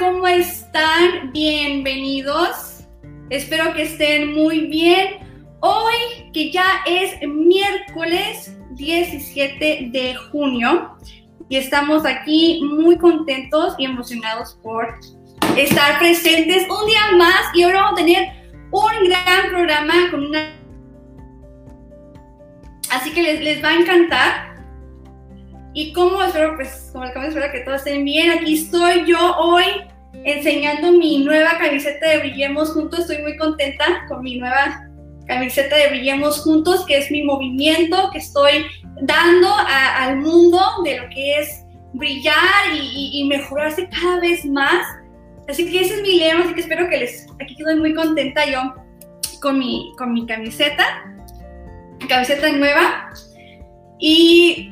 ¿cómo están? Bienvenidos. Espero que estén muy bien. Hoy, que ya es miércoles 17 de junio, y estamos aquí muy contentos y emocionados por estar presentes un día más. Y ahora vamos a tener un gran programa con una... Así que les, les va a encantar. Y como espero, pues, como acabo espero que todos estén bien. Aquí estoy yo hoy enseñando mi nueva camiseta de Brillemos Juntos. Estoy muy contenta con mi nueva camiseta de Brillemos Juntos, que es mi movimiento que estoy dando al mundo de lo que es brillar y, y, mejorarse cada vez más. Así que ese es mi lema, así que espero que les... Aquí estoy muy contenta yo con mi, con mi camiseta, camiseta nueva. Y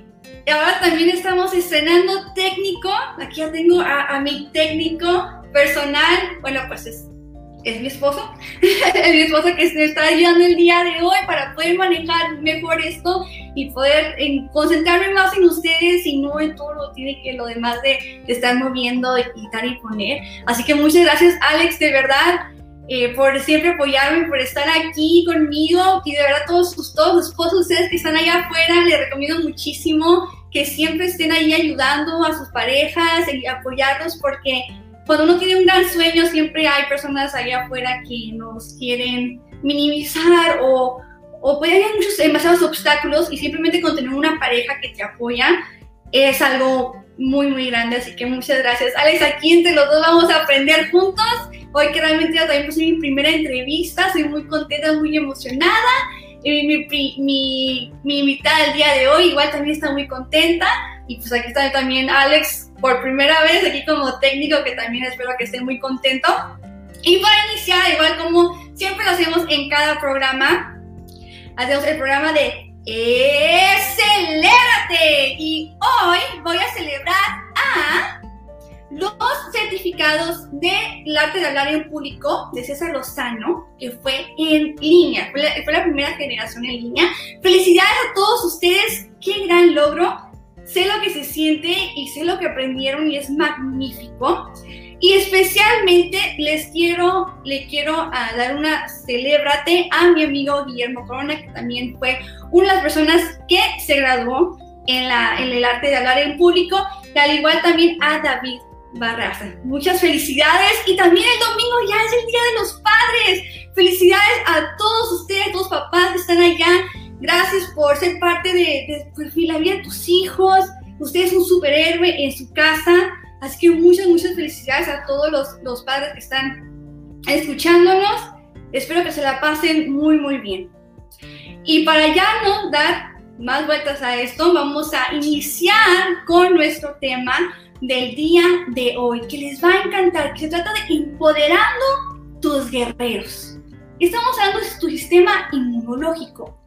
ahora también estamos estrenando técnico. Aquí ya tengo a, mi técnico personal. Bueno, pues es, es mi esposo. es mi esposo que se está ayudando el día de hoy para poder manejar mejor esto y poder concentrarme más en ustedes y no en todo lo, tiene que, lo demás de, estar moviendo, de quitar y poner. Así que muchas gracias, Alex, de verdad. Eh, por siempre apoyarme, por estar aquí conmigo y de verdad todos, todos los esposos, ustedes que están allá afuera, les recomiendo muchísimo que siempre estén ahí ayudando a sus parejas y apoyarlos porque cuando uno tiene un gran sueño siempre hay personas allá afuera que nos quieren minimizar o, o puede haber muchos, demasiados obstáculos y simplemente con tener una pareja que te apoya es algo muy, muy grande. Así que muchas gracias. Alex, aquí entre los dos vamos a aprender juntos. Hoy que realmente también puse mi primera entrevista, soy muy contenta, muy emocionada mi, mi, mi, invitada el día de hoy igual también está muy contenta. Y pues aquí está también Alex por primera vez aquí como técnico, que también espero que esté muy contento. Y para iniciar, igual como siempre lo hacemos en cada programa, hacemos el programa de ¡Celébrate! Y hoy voy a celebrar a los certificados del arte de hablar en público de César Lozano, que fue en línea, fue la, primera generación en línea. Felicidades a todos ustedes, qué gran logro. Sé lo que se siente y sé lo que aprendieron y es magnífico. Y especialmente les quiero, le quiero ah, dar una celébrate a mi amigo Guillermo Corona, que también fue una de las personas que se graduó en, la, en el arte de hablar en público, y al igual también a David Barraza. Muchas felicidades y también el domingo ya es el Día de los Padres. Felicidades a todos ustedes, todos papás que están allá. Gracias por ser parte de, de, pues, la vida de tus hijos. Usted es un superhéroe en su casa. Así que muchas, muchas felicidades a todos los, los padres que están escuchándonos. Espero que se la pasen muy, muy bien. Y para ya no dar más vueltas a esto, vamos a iniciar con nuestro tema del día de hoy que les va a encantar, que se trata de empoderando tus guerreros. Estamos hablando de tu sistema inmunológico,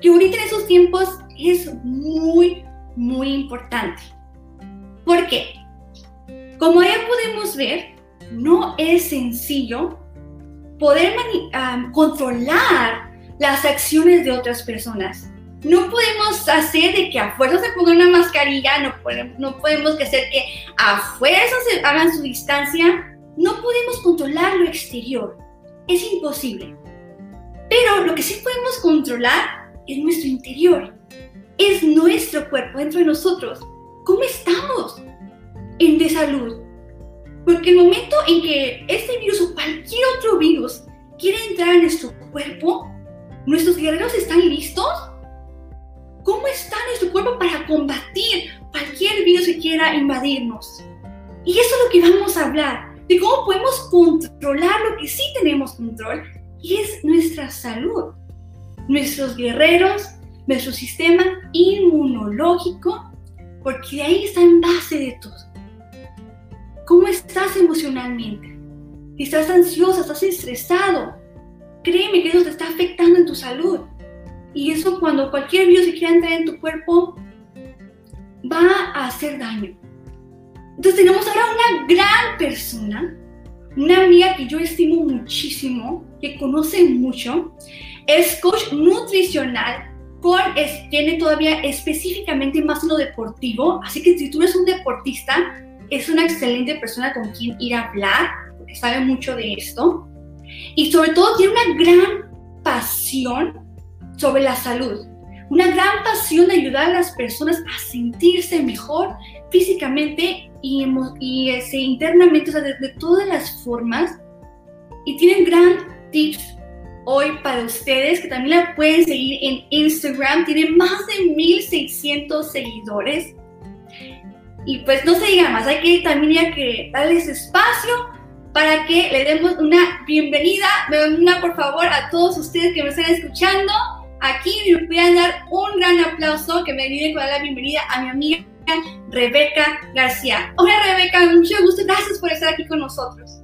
que ahorita en esos tiempos es muy, muy importante. ¿Por qué? Como ya podemos ver, no es sencillo poder controlar las acciones de otras personas no podemos hacer de que a fuerza se ponga una mascarilla, no podemos, no podemos hacer que a fuerza se hagan su distancia, no podemos controlar lo exterior, es imposible. Pero lo que sí podemos controlar es nuestro interior, es nuestro cuerpo dentro de nosotros. ¿Cómo estamos en de salud? Porque el momento en que este virus o cualquier otro virus quiere entrar en nuestro cuerpo, nuestros guerreros están listos cómo está nuestro cuerpo para combatir cualquier virus que quiera invadirnos. Y eso es lo que vamos a hablar, de cómo podemos controlar lo que sí tenemos control, y es nuestra salud, nuestros guerreros, nuestro sistema inmunológico, porque ahí está en base de todo. ¿Cómo estás emocionalmente? Estás ansiosa, estás estresado, créeme que eso te está afectando en tu salud. Y eso cuando cualquier virus se quiera entrar en tu cuerpo, va a hacer daño. Entonces tenemos ahora una gran persona, una amiga que yo estimo muchísimo, que conoce mucho, es coach nutricional, con, tiene todavía específicamente más lo deportivo, así que si tú eres un deportista, es una excelente persona con quien ir a hablar, porque sabe mucho de esto. Y sobre todo tiene una gran pasión sobre la salud, una gran pasión de ayudar a las personas a sentirse mejor físicamente y, y ese, internamente, o sea, de, de todas las formas. Y tienen gran tips hoy para ustedes, que también la pueden seguir en Instagram. Tiene más de 1600 seguidores. Y pues no se diga más, hay que también hay que darles espacio para que le demos una bienvenida. Una, por favor, a todos ustedes que me están escuchando. Aquí me puedan dar un gran aplauso que me ayuden con la bienvenida a mi amiga Rebeca García. Hola Rebeca, mucho gusto, gracias por estar aquí con nosotros.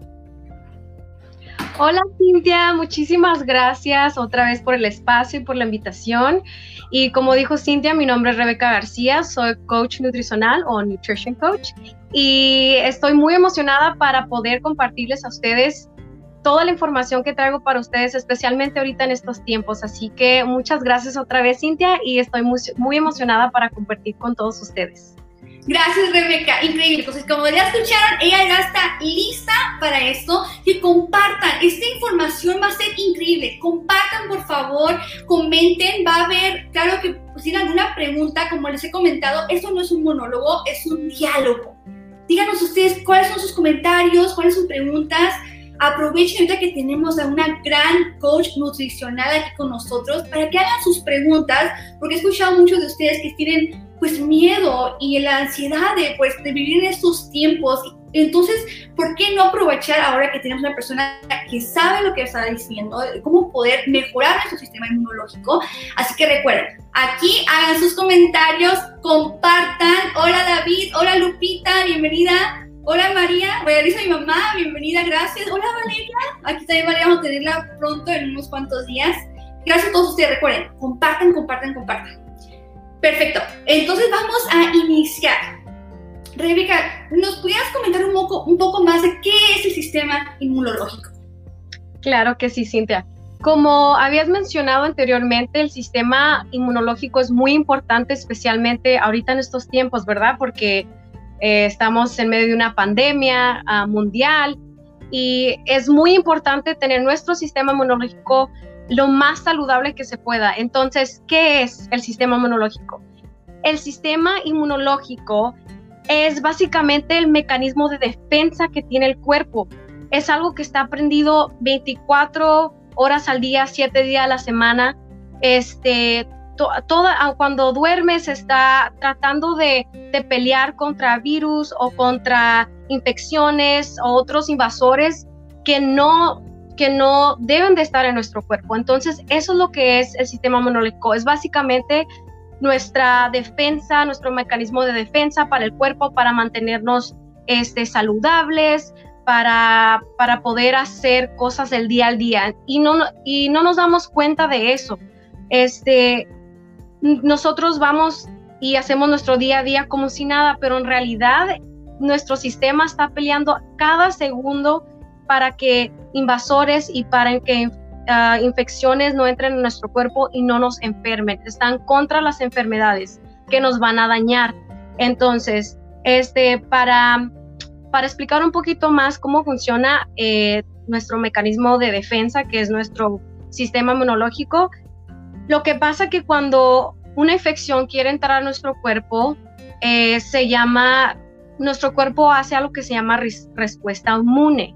Hola Cintia, muchísimas gracias otra vez por el espacio y por la invitación. Y como dijo Cintia, mi nombre es Rebeca García, soy coach nutricional o nutrition coach y estoy muy emocionada para poder compartirles a ustedes toda la información que traigo para ustedes, especialmente ahorita en estos tiempos. Así que muchas gracias otra vez Cintia y estoy muy, muy emocionada para compartir con todos ustedes. Gracias, Rebeca. Increíble. Entonces, como ya escucharon, ella ya está lista para esto. Que compartan. Esta información va a ser increíble. Compartan, por favor. Comenten. Va a haber, claro que si tienen alguna pregunta, como les he comentado, esto no es un monólogo, es un diálogo. Díganos ustedes cuáles son sus comentarios, cuáles son sus preguntas. Aprovechen ahorita que tenemos a una gran coach nutricional aquí con nosotros para que hagan sus preguntas, porque he escuchado muchos de ustedes que tienen pues miedo y la ansiedad de, pues, vivir en estos tiempos. Entonces, ¿por qué no aprovechar ahora que tenemos una persona que sabe lo que está diciendo, cómo poder mejorar nuestro sistema inmunológico? Así que recuerden, aquí hagan sus comentarios, compartan. Hola David, hola Lupita, bienvenida. Hola María, voy a decir a mi mamá, bienvenida, gracias. Hola Valeria, aquí también María, vamos a tenerla pronto en unos cuantos días. Gracias a todos ustedes, recuerden, compartan, compartan, compartan. Perfecto. Entonces vamos a iniciar. Rebeca, ¿nos pudieras comentar un poco, un poco más de qué es el sistema inmunológico? Claro que sí, Cintia. Como habías mencionado anteriormente, el sistema inmunológico es muy importante, especialmente ahorita en estos tiempos, ¿verdad? Porque eh, estamos en medio de una pandemia uh, mundial y es muy importante tener nuestro sistema inmunológico lo más saludable que se pueda. Entonces, ¿qué es el sistema inmunológico? El sistema inmunológico es básicamente el mecanismo de defensa que tiene el cuerpo. Es algo que está prendido 24 horas al día, 7 días a la semana. Este, toda, ah, cuando duermes está tratando de, de pelear contra virus o contra infecciones o otros invasores que no que no deben de estar en nuestro cuerpo. Entonces, eso es lo que es el sistema inmunológico. Es básicamente nuestra defensa, nuestro mecanismo de defensa para el cuerpo, para mantenernos este, saludables, para, para poder hacer cosas del día al día. Y no, y no nos damos cuenta de eso. Este, nosotros vamos y hacemos nuestro día a día como si nada, pero en realidad nuestro sistema está peleando cada segundo para que invasores y para que ah, infecciones no entren en nuestro cuerpo y no nos enfermen. Están contra las enfermedades que nos van a dañar. Entonces, este, para, para explicar un poquito más cómo funciona eh, nuestro mecanismo de defensa, que es nuestro sistema inmunológico, lo que pasa que cuando una infección quiere entrar a nuestro cuerpo, eh, se llama, nuestro cuerpo hace algo que se llama respuesta inmune.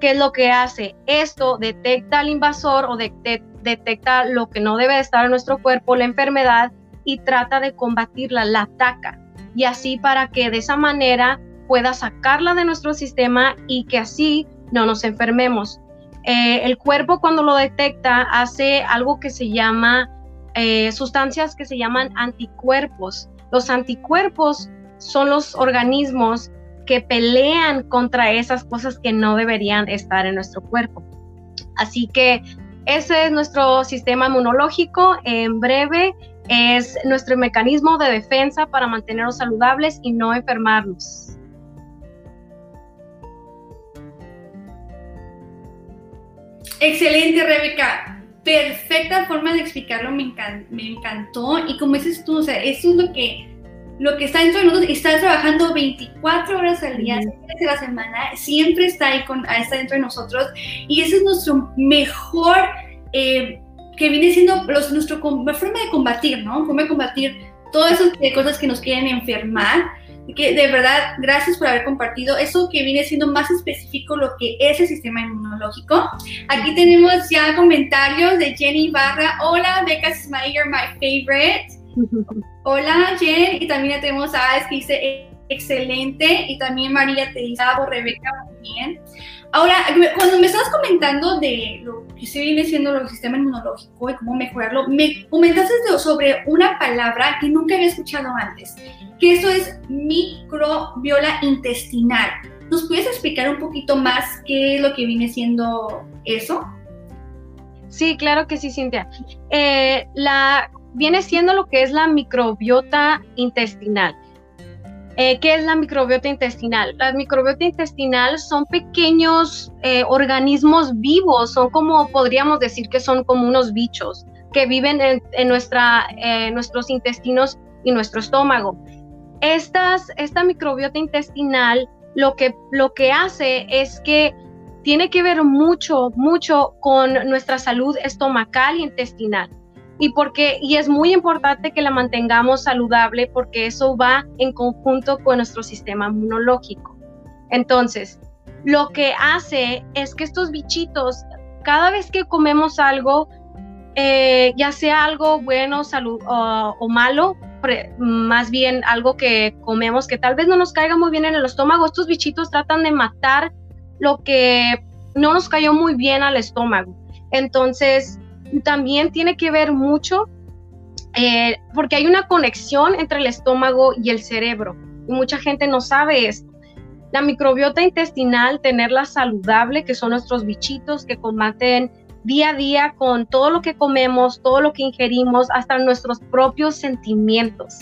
¿Qué es lo que hace? Esto detecta al invasor o detecta lo que no debe estar en nuestro cuerpo, la enfermedad, y trata de combatirla, la ataca. Y así para que de esa manera pueda sacarla de nuestro sistema y que así no nos enfermemos. Eh, el cuerpo cuando lo detecta hace algo que se llama eh, sustancias que se llaman anticuerpos. Los anticuerpos son los organismos que pelean contra esas cosas que no deberían estar en nuestro cuerpo. Así que ese es nuestro sistema inmunológico. En breve es nuestro mecanismo de defensa para mantenernos saludables y no enfermarnos. Excelente, Rebeca. Perfecta forma de explicarlo, me, me encantó. Y como dices tú, o sea, eso es lo que lo que está dentro de nosotros está trabajando 24 horas al día, uh de la semana, siempre está ahí con, está dentro de nosotros y ese es nuestro mejor, eh, que viene siendo los, nuestra forma de combatir, ¿no? Forma de combatir todas esas cosas que nos quieren enfermar. Que de verdad, gracias por haber compartido eso que viene siendo más específico lo que es el sistema inmunológico. Aquí tenemos ya comentarios de Jenny Barra. Hola, Becca you're my favorite. Hola, Jen. Y también tenemos a Alex que dice excelente. Y también María te dice, Rebeca, muy bien. Ahora, cuando me estabas comentando de lo que se viene siendo el sistema inmunológico y cómo mejorarlo, me comentaste sobre una palabra que nunca había escuchado antes, que eso es microbiota intestinal. ¿Nos puedes explicar un poquito más qué es lo que viene siendo eso? Sí, claro que sí, Cintia. Eh, viene siendo lo que es la microbiota intestinal. Eh, ¿Qué es la microbiota intestinal? La microbiota intestinal son pequeños eh, organismos vivos, son como, podríamos decir que son como unos bichos que viven en, nuestros intestinos y nuestro estómago. Estas, esta microbiota intestinal lo que, lo que hace es que tiene que ver mucho, mucho con nuestra salud estomacal y intestinal y porque y es muy importante que la mantengamos saludable porque eso va en conjunto con nuestro sistema inmunológico. Entonces, lo que hace es que estos bichitos, cada vez que comemos algo, eh, ya sea algo bueno o malo, más bien algo que comemos que tal vez no nos caiga muy bien en el estómago, estos bichitos tratan de matar lo que no nos cayó muy bien al estómago. Entonces, también tiene que ver mucho eh, porque hay una conexión entre el estómago y el cerebro y mucha gente no sabe esto. La microbiota intestinal, tenerla saludable, que son nuestros bichitos que combaten día a día con todo lo que comemos, todo lo que ingerimos, hasta nuestros propios sentimientos.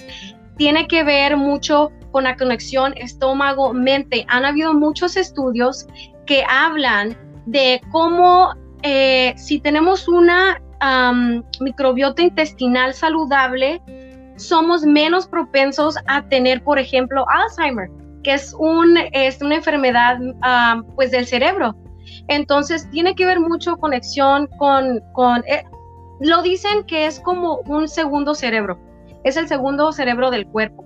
Tiene que ver mucho con la conexión estómago-mente. Han habido muchos estudios que hablan de cómo eh, si tenemos una microbiota intestinal saludable, somos menos propensos a tener, por ejemplo, Alzheimer, que es, un, es una enfermedad pues del cerebro. Entonces, tiene que ver mucho conexión con, con eh, lo dicen que es como un segundo cerebro, es el segundo cerebro del cuerpo.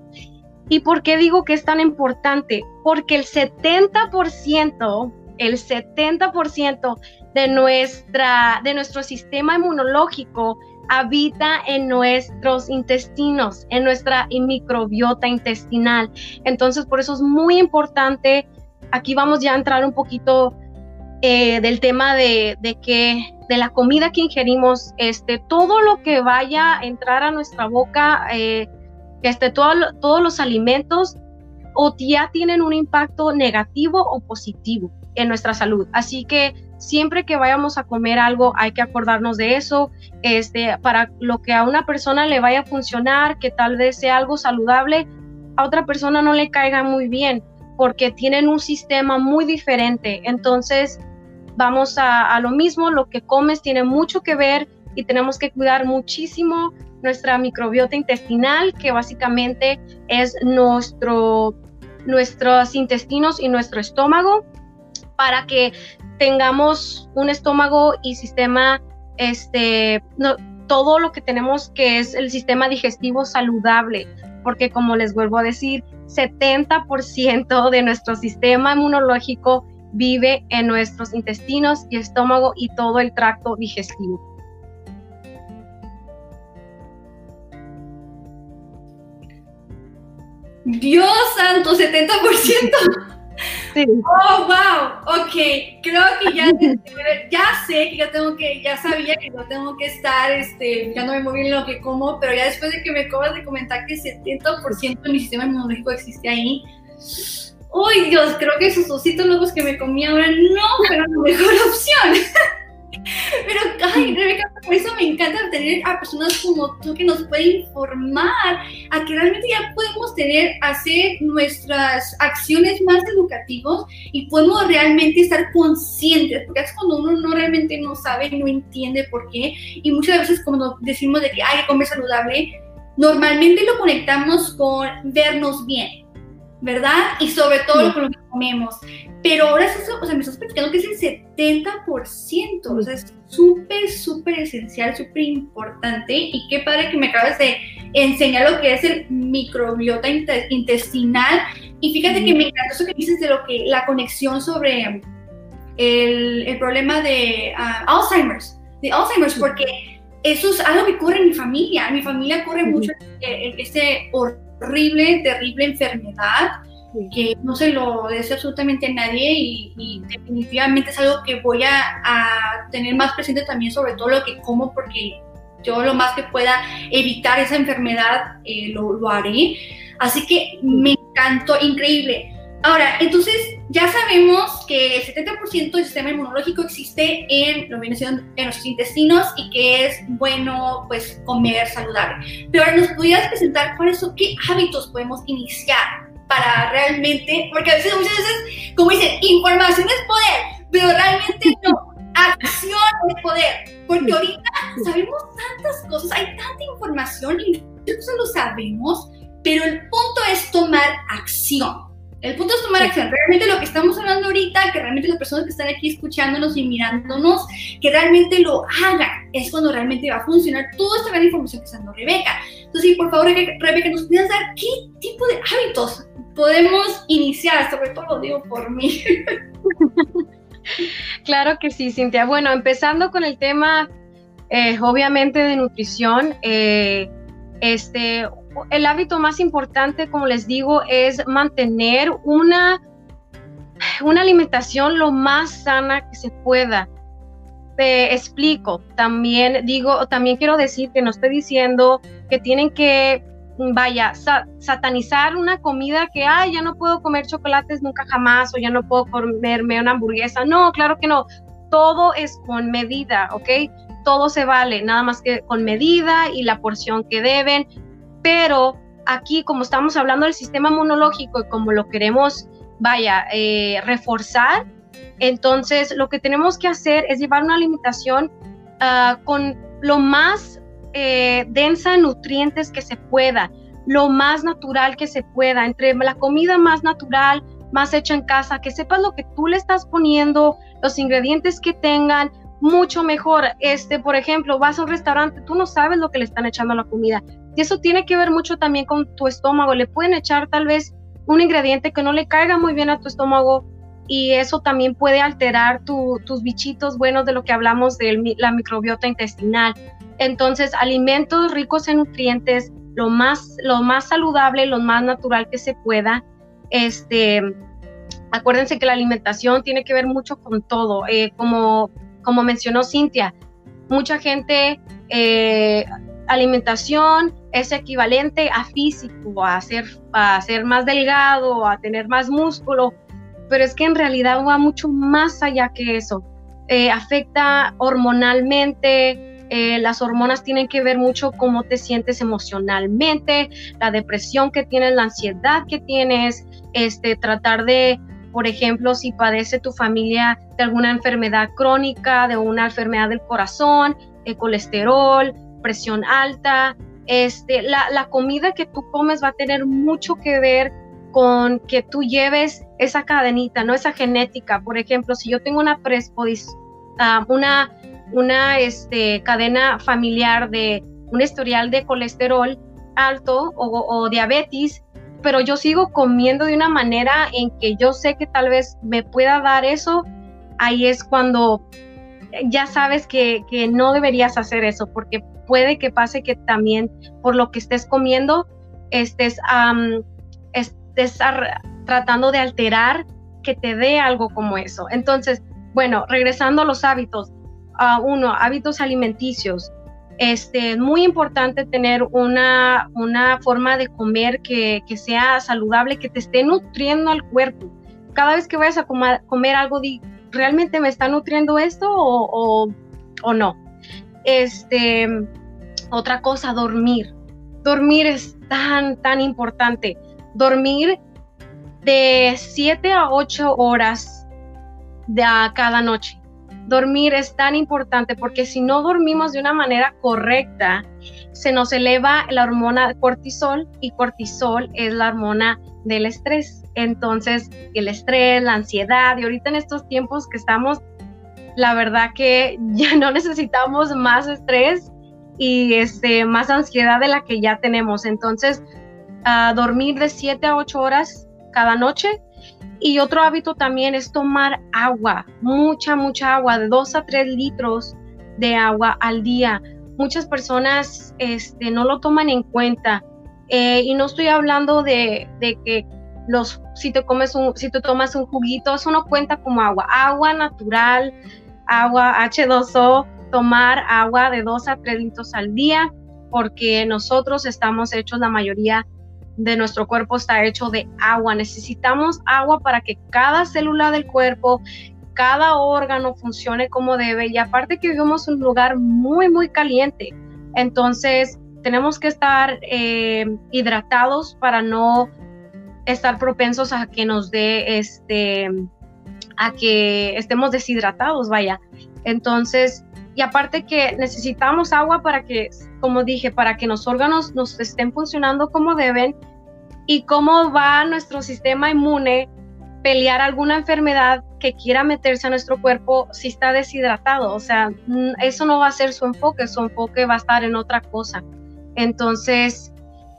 ¿Y por qué digo que es tan importante? Porque el 70%, el 70% de, nuestra, de nuestro sistema inmunológico habita en nuestros intestinos, en nuestra microbiota intestinal. Entonces, por eso es muy importante, aquí vamos ya a entrar un poquito eh, del tema de, que de la comida que ingerimos, este, todo lo que vaya a entrar a nuestra boca, eh, este, todos los alimentos o ya tienen un impacto negativo o positivo en nuestra salud. Así que siempre que vayamos a comer algo hay que acordarnos de eso, este, para lo que a una persona le vaya a funcionar, que tal vez sea algo saludable, a otra persona no le caiga muy bien, porque tienen un sistema muy diferente. Entonces, vamos a, lo mismo, lo que comes tiene mucho que ver y tenemos que cuidar muchísimo nuestra microbiota intestinal, que básicamente es nuestro, nuestros intestinos y nuestro estómago, para que tengamos un estómago y sistema, este, todo lo que tenemos que es el sistema digestivo saludable, porque como les vuelvo a decir, 70% de nuestro sistema inmunológico vive en nuestros intestinos y estómago y todo el tracto digestivo. Dios santo, 70%. Sí. Oh, wow. Ok, creo que ya, ya sé que ya tengo que, ya sabía que no tengo que estar, este, ya no me muy bien lo que como, pero ya después de que me acabas de comentar que 70% de mi sistema inmunológico existe ahí, uy Dios, creo que esos ositos locos que me comí ahora no fueron la mejor opción. Pero, ay, Rebeca, por eso me encanta tener a personas como tú que nos pueden informar a que realmente ya podemos tener, hacer nuestras acciones más educativas y podemos realmente estar conscientes, porque es cuando uno no realmente no sabe, no entiende por qué, y muchas veces cuando decimos de que hay que comer saludable, normalmente lo conectamos con vernos bien, ¿verdad? Y sobre todo lo que comemos. Pero ahora eso, o sea, me estás platicando que es el 70%, o sea, es súper, súper esencial, súper importante. Y qué padre que me acabas de enseñar lo que es el microbiota intestinal. Y fíjate que me encantó eso que dices de lo que la conexión sobre el, el problema de uh, Alzheimer's, de Alzheimer's, porque eso es algo que ocurre en mi familia. En mi familia ocurre mucho este horrible, terrible enfermedad que no se lo deseo absolutamente a nadie y, definitivamente es algo que voy a, tener más presente también sobre todo lo que como porque yo lo más que pueda evitar esa enfermedad eh, lo, lo, haré. Así que me encantó, increíble. Ahora, entonces ya sabemos que el 70% del sistema inmunológico existe en, lo en nuestros intestinos y que es bueno pues comer saludable. Pero ahora nos pudieras presentar cuáles son, qué hábitos podemos iniciar para realmente, porque a veces, muchas veces, como dicen, información es poder, pero realmente no, acción es poder, porque ahorita sabemos tantas cosas, hay tanta información y nosotros lo sabemos, pero el punto es tomar acción. El punto es tomar acción. Realmente lo que estamos hablando ahorita, que realmente las personas que están aquí escuchándonos y mirándonos, que realmente lo hagan, es cuando realmente va a funcionar toda esta gran información que está dando Rebeca. Entonces, por favor, Rebeca, ¿nos puedes dar qué tipo de hábitos podemos iniciar? Sobre todo lo digo por mí. claro que sí, Cintia. Bueno, empezando con el tema, eh, obviamente, de nutrición, eh, este, el hábito más importante, como les digo, es mantener una, una alimentación lo más sana que se pueda. Te explico, también digo, también quiero decir que no estoy diciendo que tienen que, vaya, satanizar una comida que, ay, ya no puedo comer chocolates nunca jamás o ya no puedo comerme una hamburguesa. No, claro que no. Todo es con medida, ¿ok? Todo se vale, nada más que con medida y la porción que deben pero aquí como estamos hablando del sistema inmunológico y como lo queremos, vaya, eh, reforzar, entonces lo que tenemos que hacer es llevar una alimentación ah, con lo más eh, densa en nutrientes que se pueda, lo más natural que se pueda, entre la comida más natural, más hecha en casa, que sepas lo que tú le estás poniendo, los ingredientes que tengan, mucho mejor. Este, por ejemplo, vas a un restaurante, tú no sabes lo que le están echando a la comida. Y eso tiene que ver mucho también con tu estómago. Le pueden echar tal vez un ingrediente que no le caiga muy bien a tu estómago y eso también puede alterar tus bichitos buenos de lo que hablamos de la microbiota intestinal. Entonces, alimentos ricos en nutrientes, lo más, lo más saludable, lo más natural que se pueda. Este, acuérdense que la alimentación tiene que ver mucho con todo. Eh, como, como mencionó Cintia, mucha gente eh, alimentación es equivalente a físico, a ser, a ser más delgado, a tener más músculo, pero es que en realidad va mucho más allá que eso. Eh, afecta hormonalmente, eh, las hormonas tienen que ver mucho cómo te sientes emocionalmente, la depresión que tienes, la ansiedad que tienes, este, tratar de, por ejemplo, si padece tu familia de alguna enfermedad crónica, de una enfermedad del corazón, de colesterol, presión alta, este, la, comida que tú comes va a tener mucho que ver con que tú lleves esa cadenita, no esa genética. Por ejemplo, si yo tengo una ah, una, una este, cadena familiar de un historial de colesterol alto o, diabetes, pero yo sigo comiendo de una manera en que yo sé que tal vez me pueda dar eso, ahí es cuando ya sabes que, que no deberías hacer eso, porque puede que pase que también por lo que estés comiendo estés, estés tratando de alterar que te dé algo como eso. Entonces, bueno, regresando a los hábitos. uno, hábitos alimenticios. Este, muy importante tener una, una forma de comer que, que, sea saludable, que te esté nutriendo al cuerpo. Cada vez que vayas a comer, algo, ¿realmente me está nutriendo esto o, o, no? Este, otra cosa, dormir. Dormir es tan, tan importante. Dormir de 7 a 8 horas de cada noche. dormir es tan importante porque si no dormimos de una manera correcta, se nos eleva la hormona cortisol y cortisol es la hormona del estrés. Entonces, el estrés, la ansiedad y ahorita en estos tiempos que estamos, la verdad que ya no necesitamos más estrés y este, más ansiedad de la que ya tenemos. Entonces, a dormir de 7 a 8 horas cada noche. Y otro hábito también es tomar agua, mucha, mucha agua, de 2 a 3 litros de agua al día. Muchas personas este, no lo toman en cuenta. Eh, y no estoy hablando de, de, que los, si te comes un, si te tomas un juguito, eso no cuenta como agua. Agua natural, agua H2O, tomar agua de 2 a 3 litros al día, porque nosotros estamos hechos la mayoría de nuestro cuerpo está hecho de agua. Necesitamos agua para que cada célula del cuerpo, cada órgano funcione como debe. Y aparte que vivimos un lugar muy, muy caliente. Entonces, tenemos que estar eh, hidratados para no estar propensos a que nos dé este, a que estemos deshidratados, vaya. Entonces, y aparte que necesitamos agua para que, como dije, para que los órganos nos estén funcionando como deben y cómo va nuestro sistema inmune pelear alguna enfermedad que quiera meterse a nuestro cuerpo si está deshidratado. O sea, mm, eso no va a ser su enfoque, su enfoque va a estar en otra cosa. Entonces,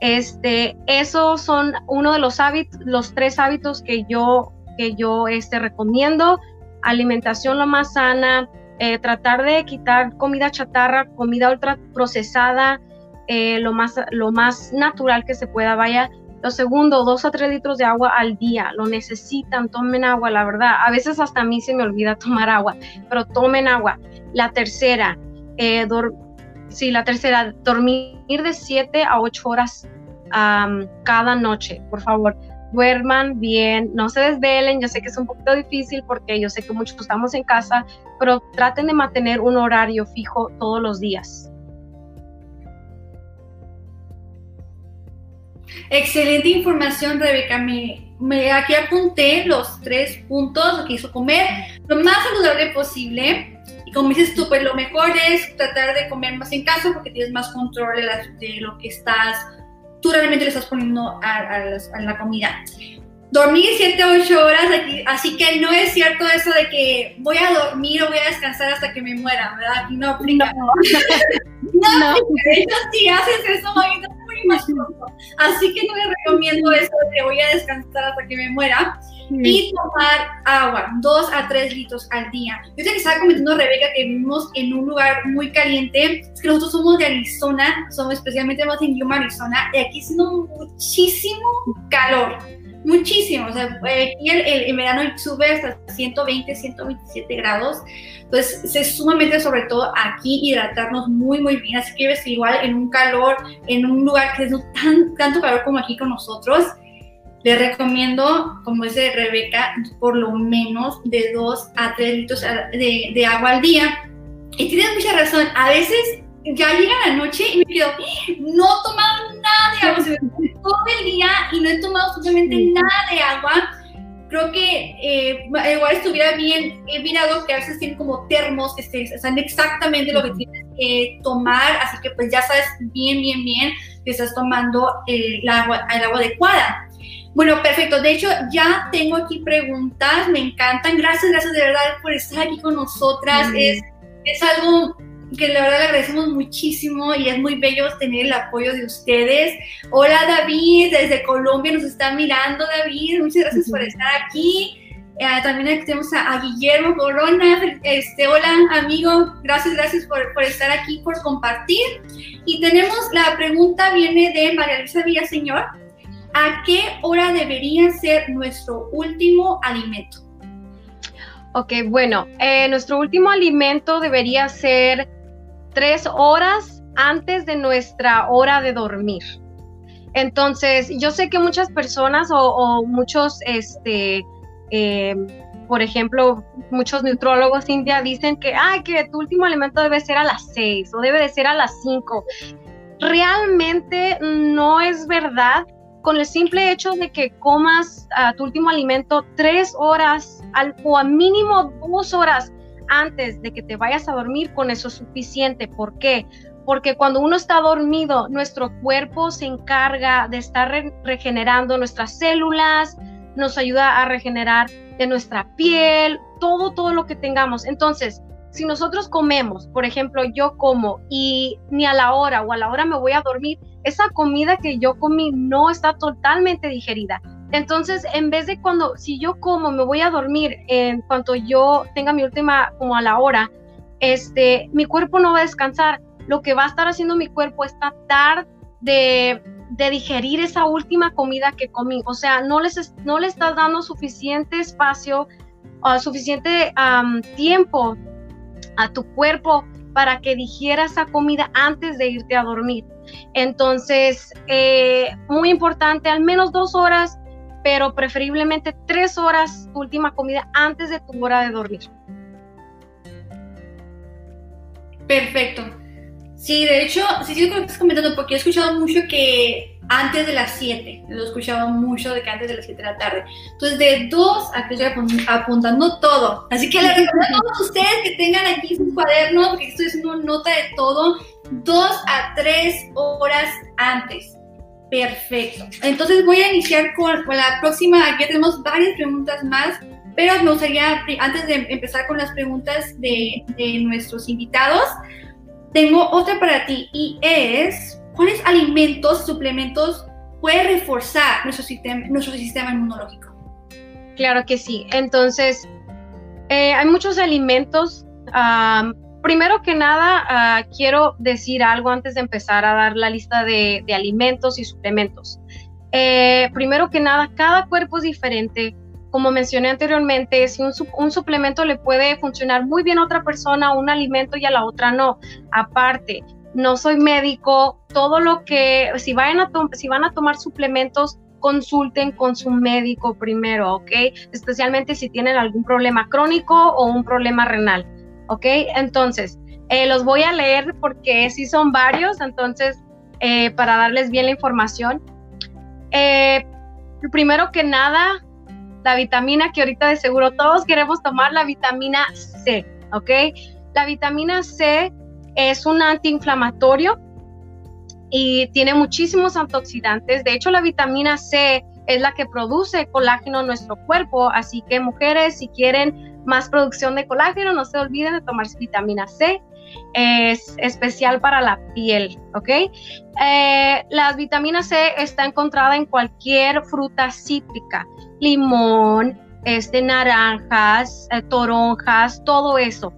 este, esos son uno de los hábitos, los tres hábitos que yo, que yo este, recomiendo. Alimentación lo más sana, eh, tratar de quitar comida chatarra, comida ultra procesada, eh, lo, más, lo más natural que se pueda. Vaya, lo segundo, dos a tres litros de agua al día. Lo necesitan, tomen agua, la verdad. A veces hasta a mí se me olvida tomar agua, pero tomen agua. La tercera, eh, la tercera, dormir de siete a ocho horas cada noche, por favor duerman bien, no se desvelen, yo sé que es un poquito difícil porque yo sé que muchos estamos en casa, pero traten de mantener un horario fijo todos los días. Excelente información, Rebeca. Me, aquí apunté los tres puntos que hizo comer lo más saludable posible. Y como dices tú, pues lo mejor es tratar de comer más en casa porque tienes más control de lo que estás tú realmente le estás poniendo a, la comida. Dormir 7 8 horas, aquí, así que no es cierto eso de que voy a dormir o voy a descansar hasta que me muera, ¿verdad? Aquí no aplica. No, no, de hecho, si haces eso, es muy más Así que no le recomiendo eso de que voy a descansar hasta que me muera y tomar agua, 2 a 3 litros al día. Yo sé que estaba comentando Rebeca que vivimos en un lugar muy caliente, es que nosotros somos de Arizona, somos especialmente más en Yuma, Arizona, y aquí haciendo muchísimo calor, muchísimo, o sea, aquí el, el, verano sube hasta 120, 127 grados, entonces es sumamente, sobre todo aquí, hidratarnos muy, muy bien, así que igual en un calor, en un lugar que es tan, tanto calor como aquí con nosotros, le recomiendo, como dice Rebeca, por lo menos de 2 a 3 litros de, agua al día. Y tienes mucha razón, a veces ya llega la noche y me quedo, no he tomado nada de agua, todo el día y no he tomado absolutamente nada de agua. Creo que eh, igual estuviera bien, he mirado que a veces tienen como termos que saben exactamente lo que tienes que tomar, así que pues ya sabes bien, bien, bien que estás tomando el agua, el agua adecuada. Bueno, perfecto. De hecho, ya tengo aquí preguntas. Me encantan. Gracias, gracias de verdad por estar aquí con nosotras. Es, es algo que la verdad le agradecemos muchísimo y es muy bello tener el apoyo de ustedes. Hola David, desde Colombia nos está mirando David, muchas gracias por estar aquí. Eh, también aquí tenemos a, Guillermo Corona, este, hola amigo, gracias, gracias por, por, estar aquí, por compartir. Y tenemos la pregunta, viene de María Luisa Villaseñor. ¿A qué hora debería ser nuestro último alimento? Ok, bueno, eh, nuestro último alimento debería ser tres horas antes de nuestra hora de dormir. Entonces, yo sé que muchas personas o, muchos, este, em, por ejemplo, muchos nutrólogos india dicen que, ay, que tu último alimento debe ser a las seis o debe de ser a las cinco. Realmente no es verdad con el simple hecho de que comas tu último alimento tres horas al, o a mínimo dos horas antes de que te vayas a dormir, con eso es suficiente. ¿Por qué? Porque cuando uno está dormido, nuestro cuerpo se encarga de estar regenerando nuestras células, nos ayuda a regenerar de nuestra piel, todo, todo lo que tengamos. Entonces, si nosotros comemos, por ejemplo, yo como y ni a la hora o a la hora me voy a dormir, esa comida que yo comí no está totalmente digerida. Entonces, en vez de cuando, si yo como, me voy a dormir en cuanto yo tenga mi última, como a la hora, este, mi cuerpo no va a descansar. Lo que va a estar haciendo mi cuerpo es tratar de, de digerir esa última comida que comí. O sea, no, les, no le estás dando suficiente espacio, o suficiente tiempo a tu cuerpo para que digiera esa comida antes de irte a dormir. Entonces, eh, muy importante, al menos dos horas, pero preferiblemente tres horas tu última comida antes de tu hora de dormir. Perfecto. Sí, de hecho, sí, sí, lo que estás comentando, porque he escuchado mucho que antes de las 7, lo he escuchado mucho de que antes de las 7 de la tarde. Entonces, de 2 a que estoy apuntando todo. Así que les recomiendo a todos ustedes que tengan aquí sus cuadernos, porque estoy haciendo nota de todo, 2 a 3 horas antes. Perfecto. Entonces voy a iniciar con, con la próxima, aquí tenemos varias preguntas más, pero me gustaría, antes de empezar con las preguntas de, de nuestros invitados, tengo otra para ti y es, ¿cuáles alimentos, suplementos puede reforzar nuestro sistema, nuestro sistema inmunológico? Claro que sí. Entonces, eh, hay muchos alimentos. primero que nada, ah, quiero decir algo antes de empezar a dar la lista de, alimentos y suplementos. Eh, primero que nada, cada cuerpo es diferente como mencioné anteriormente, si un, suplemento le puede funcionar muy bien a otra persona, un alimento y a la otra no. Aparte, no soy médico, todo lo que, si, vayan a si van a tomar suplementos, consulten con su médico primero, ¿ok? Especialmente si tienen algún problema crónico o un problema renal, ¿ok? Entonces, eh, los voy a leer porque sí son varios, entonces, eh, para darles bien la información. Eh, primero que nada, la vitamina que ahorita de seguro todos queremos tomar, la vitamina C, ¿ok? La vitamina C es un antiinflamatorio y tiene muchísimos antioxidantes. De hecho, la vitamina C es la que produce colágeno en nuestro cuerpo, así que mujeres, si quieren más producción de colágeno, no se olviden de tomarse vitamina C. Es especial para la piel, ¿ok? Eh, la vitamina C está encontrada en cualquier fruta cítrica limón, este, naranjas, eh, toronjas, todo eso.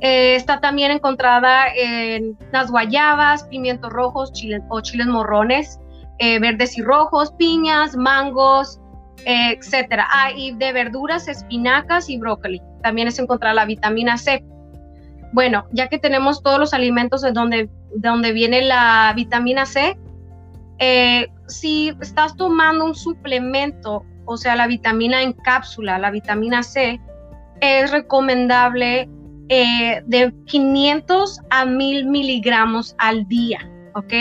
Eh, está también encontrada en las guayabas, pimientos rojos o chiles morrones, eh, verdes y rojos, piñas, mangos, etcétera. Ah, y de verduras, espinacas y brócoli. También es encontrada la vitamina C. Bueno, ya que tenemos todos los alimentos de donde, de donde viene la vitamina C, si estás tomando un suplemento o sea, la vitamina en cápsula, la vitamina C, es recomendable eh, de 500 a 1000 miligramos al día, ¿ok?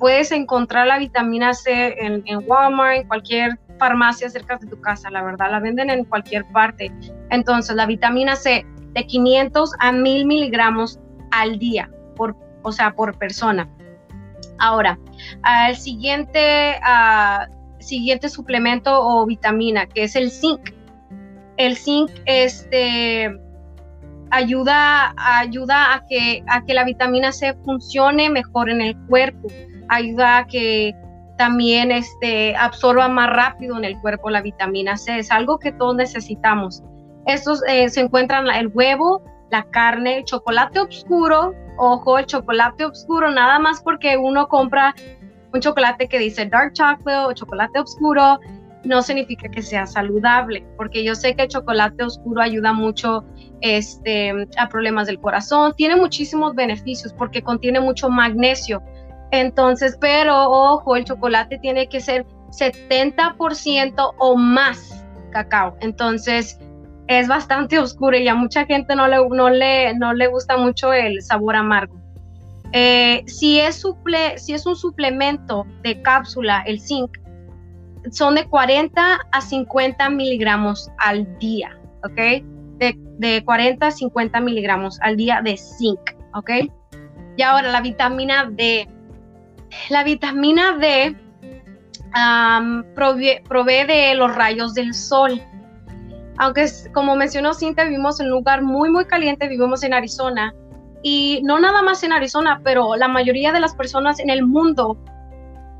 puedes encontrar la vitamina C en, Walmart, en cualquier farmacia cerca de tu casa, la verdad, la venden en cualquier parte. Entonces, la vitamina C de 500 a 1000 miligramos al día, por, o sea, por persona. Ahora, al siguiente uh, siguiente suplemento o vitamina, que es el zinc. El zinc este, ayuda, ayuda a, que, a que la vitamina C funcione mejor en el cuerpo, ayuda a que también este, absorba más rápido en el cuerpo la vitamina C. Es algo que todos necesitamos. Estos eh, se encuentran el huevo, la carne, el chocolate oscuro. Ojo, el chocolate oscuro, nada más porque uno compra un chocolate que dice dark chocolate o chocolate oscuro no significa que sea saludable, porque yo sé que el chocolate oscuro ayuda mucho este, a problemas del corazón, tiene muchísimos beneficios porque contiene mucho magnesio. Entonces, pero ojo, el chocolate tiene que ser 70% o más cacao. Entonces, es bastante oscuro y a mucha gente no le, no le, no le gusta mucho el sabor amargo. Eh, si, es si es un suplemento de cápsula, el zinc, son de 40 a 50 miligramos al día, ¿ok? de, 40 a 50 miligramos al día de zinc, ¿ok? Y ahora la vitamina D. La vitamina D provee, de los rayos del sol. Aunque, como mencionó Cintia, vivimos en un lugar muy, muy caliente, vivimos en Arizona. Y no nada más en Arizona, pero la mayoría de las personas en el mundo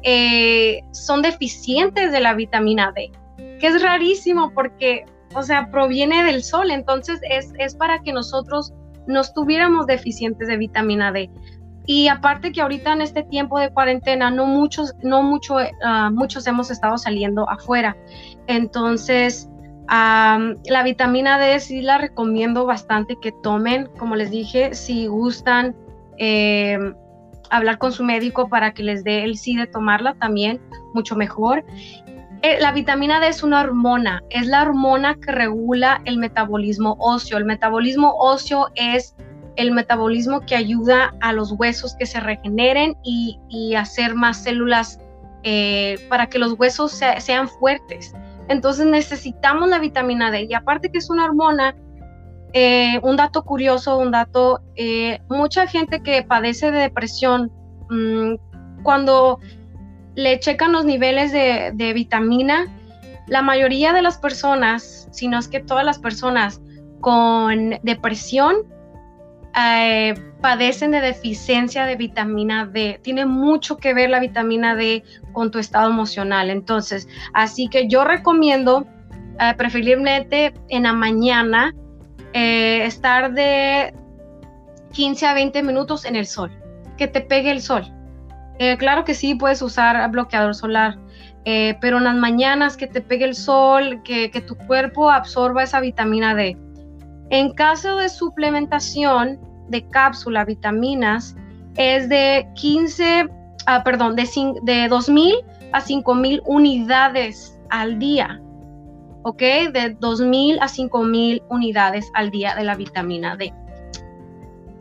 eh, son deficientes de la vitamina D, que es rarísimo porque, o sea, proviene del sol, entonces es, es para que nosotros no estuviéramos deficientes de vitamina D. Y aparte que ahorita en este tiempo de cuarentena no muchos, no mucho, ah, muchos hemos estado saliendo afuera. Entonces, la vitamina D sí la recomiendo bastante que tomen, como les dije, si gustan em, hablar con su médico para que les dé el sí de tomarla también, mucho mejor. Eh, la vitamina D es una hormona, es la hormona que regula el metabolismo óseo. El metabolismo óseo es el metabolismo que ayuda a los huesos que se regeneren y, hacer más células eh, para que los huesos sean fuertes. Entonces necesitamos la vitamina D y aparte que es una hormona, eh, un dato curioso, un dato, eh, mucha gente que padece de depresión, mm, cuando le checan los niveles de, vitamina, la mayoría de las personas, si no es que todas las personas con depresión, eh, padecen de deficiencia de vitamina D. Tiene mucho que ver la vitamina D con tu estado emocional. Entonces, así que yo recomiendo preferiblemente en la mañana eh, estar de 15 a 20 minutos en el sol, que te pegue el sol. claro que sí, puedes usar bloqueador solar, pero en las mañanas que te pegue el sol, que, que tu cuerpo absorba esa vitamina D. En caso de suplementación de cápsula, vitaminas, es de 15, ah, perdón, de, de 2.000 a 5.000 unidades al día. ¿Ok? De 2.000 a 5.000 unidades al día de la vitamina D.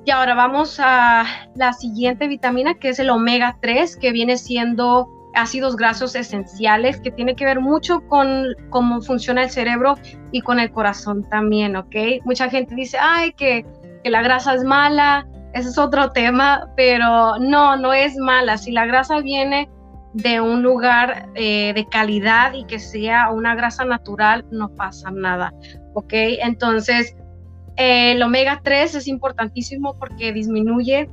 Y ahora vamos a la siguiente vitamina, que es el omega 3, que viene siendo ácidos grasos esenciales que tiene que ver mucho con cómo funciona el cerebro y con el corazón también, ¿ok? Mucha gente dice, ay, que, que la grasa es mala, ese es otro tema, pero no, no es mala. Si la grasa viene de un lugar eh, de calidad y que sea una grasa natural, no pasa nada, ¿ok? Entonces, el omega 3 es importantísimo porque disminuye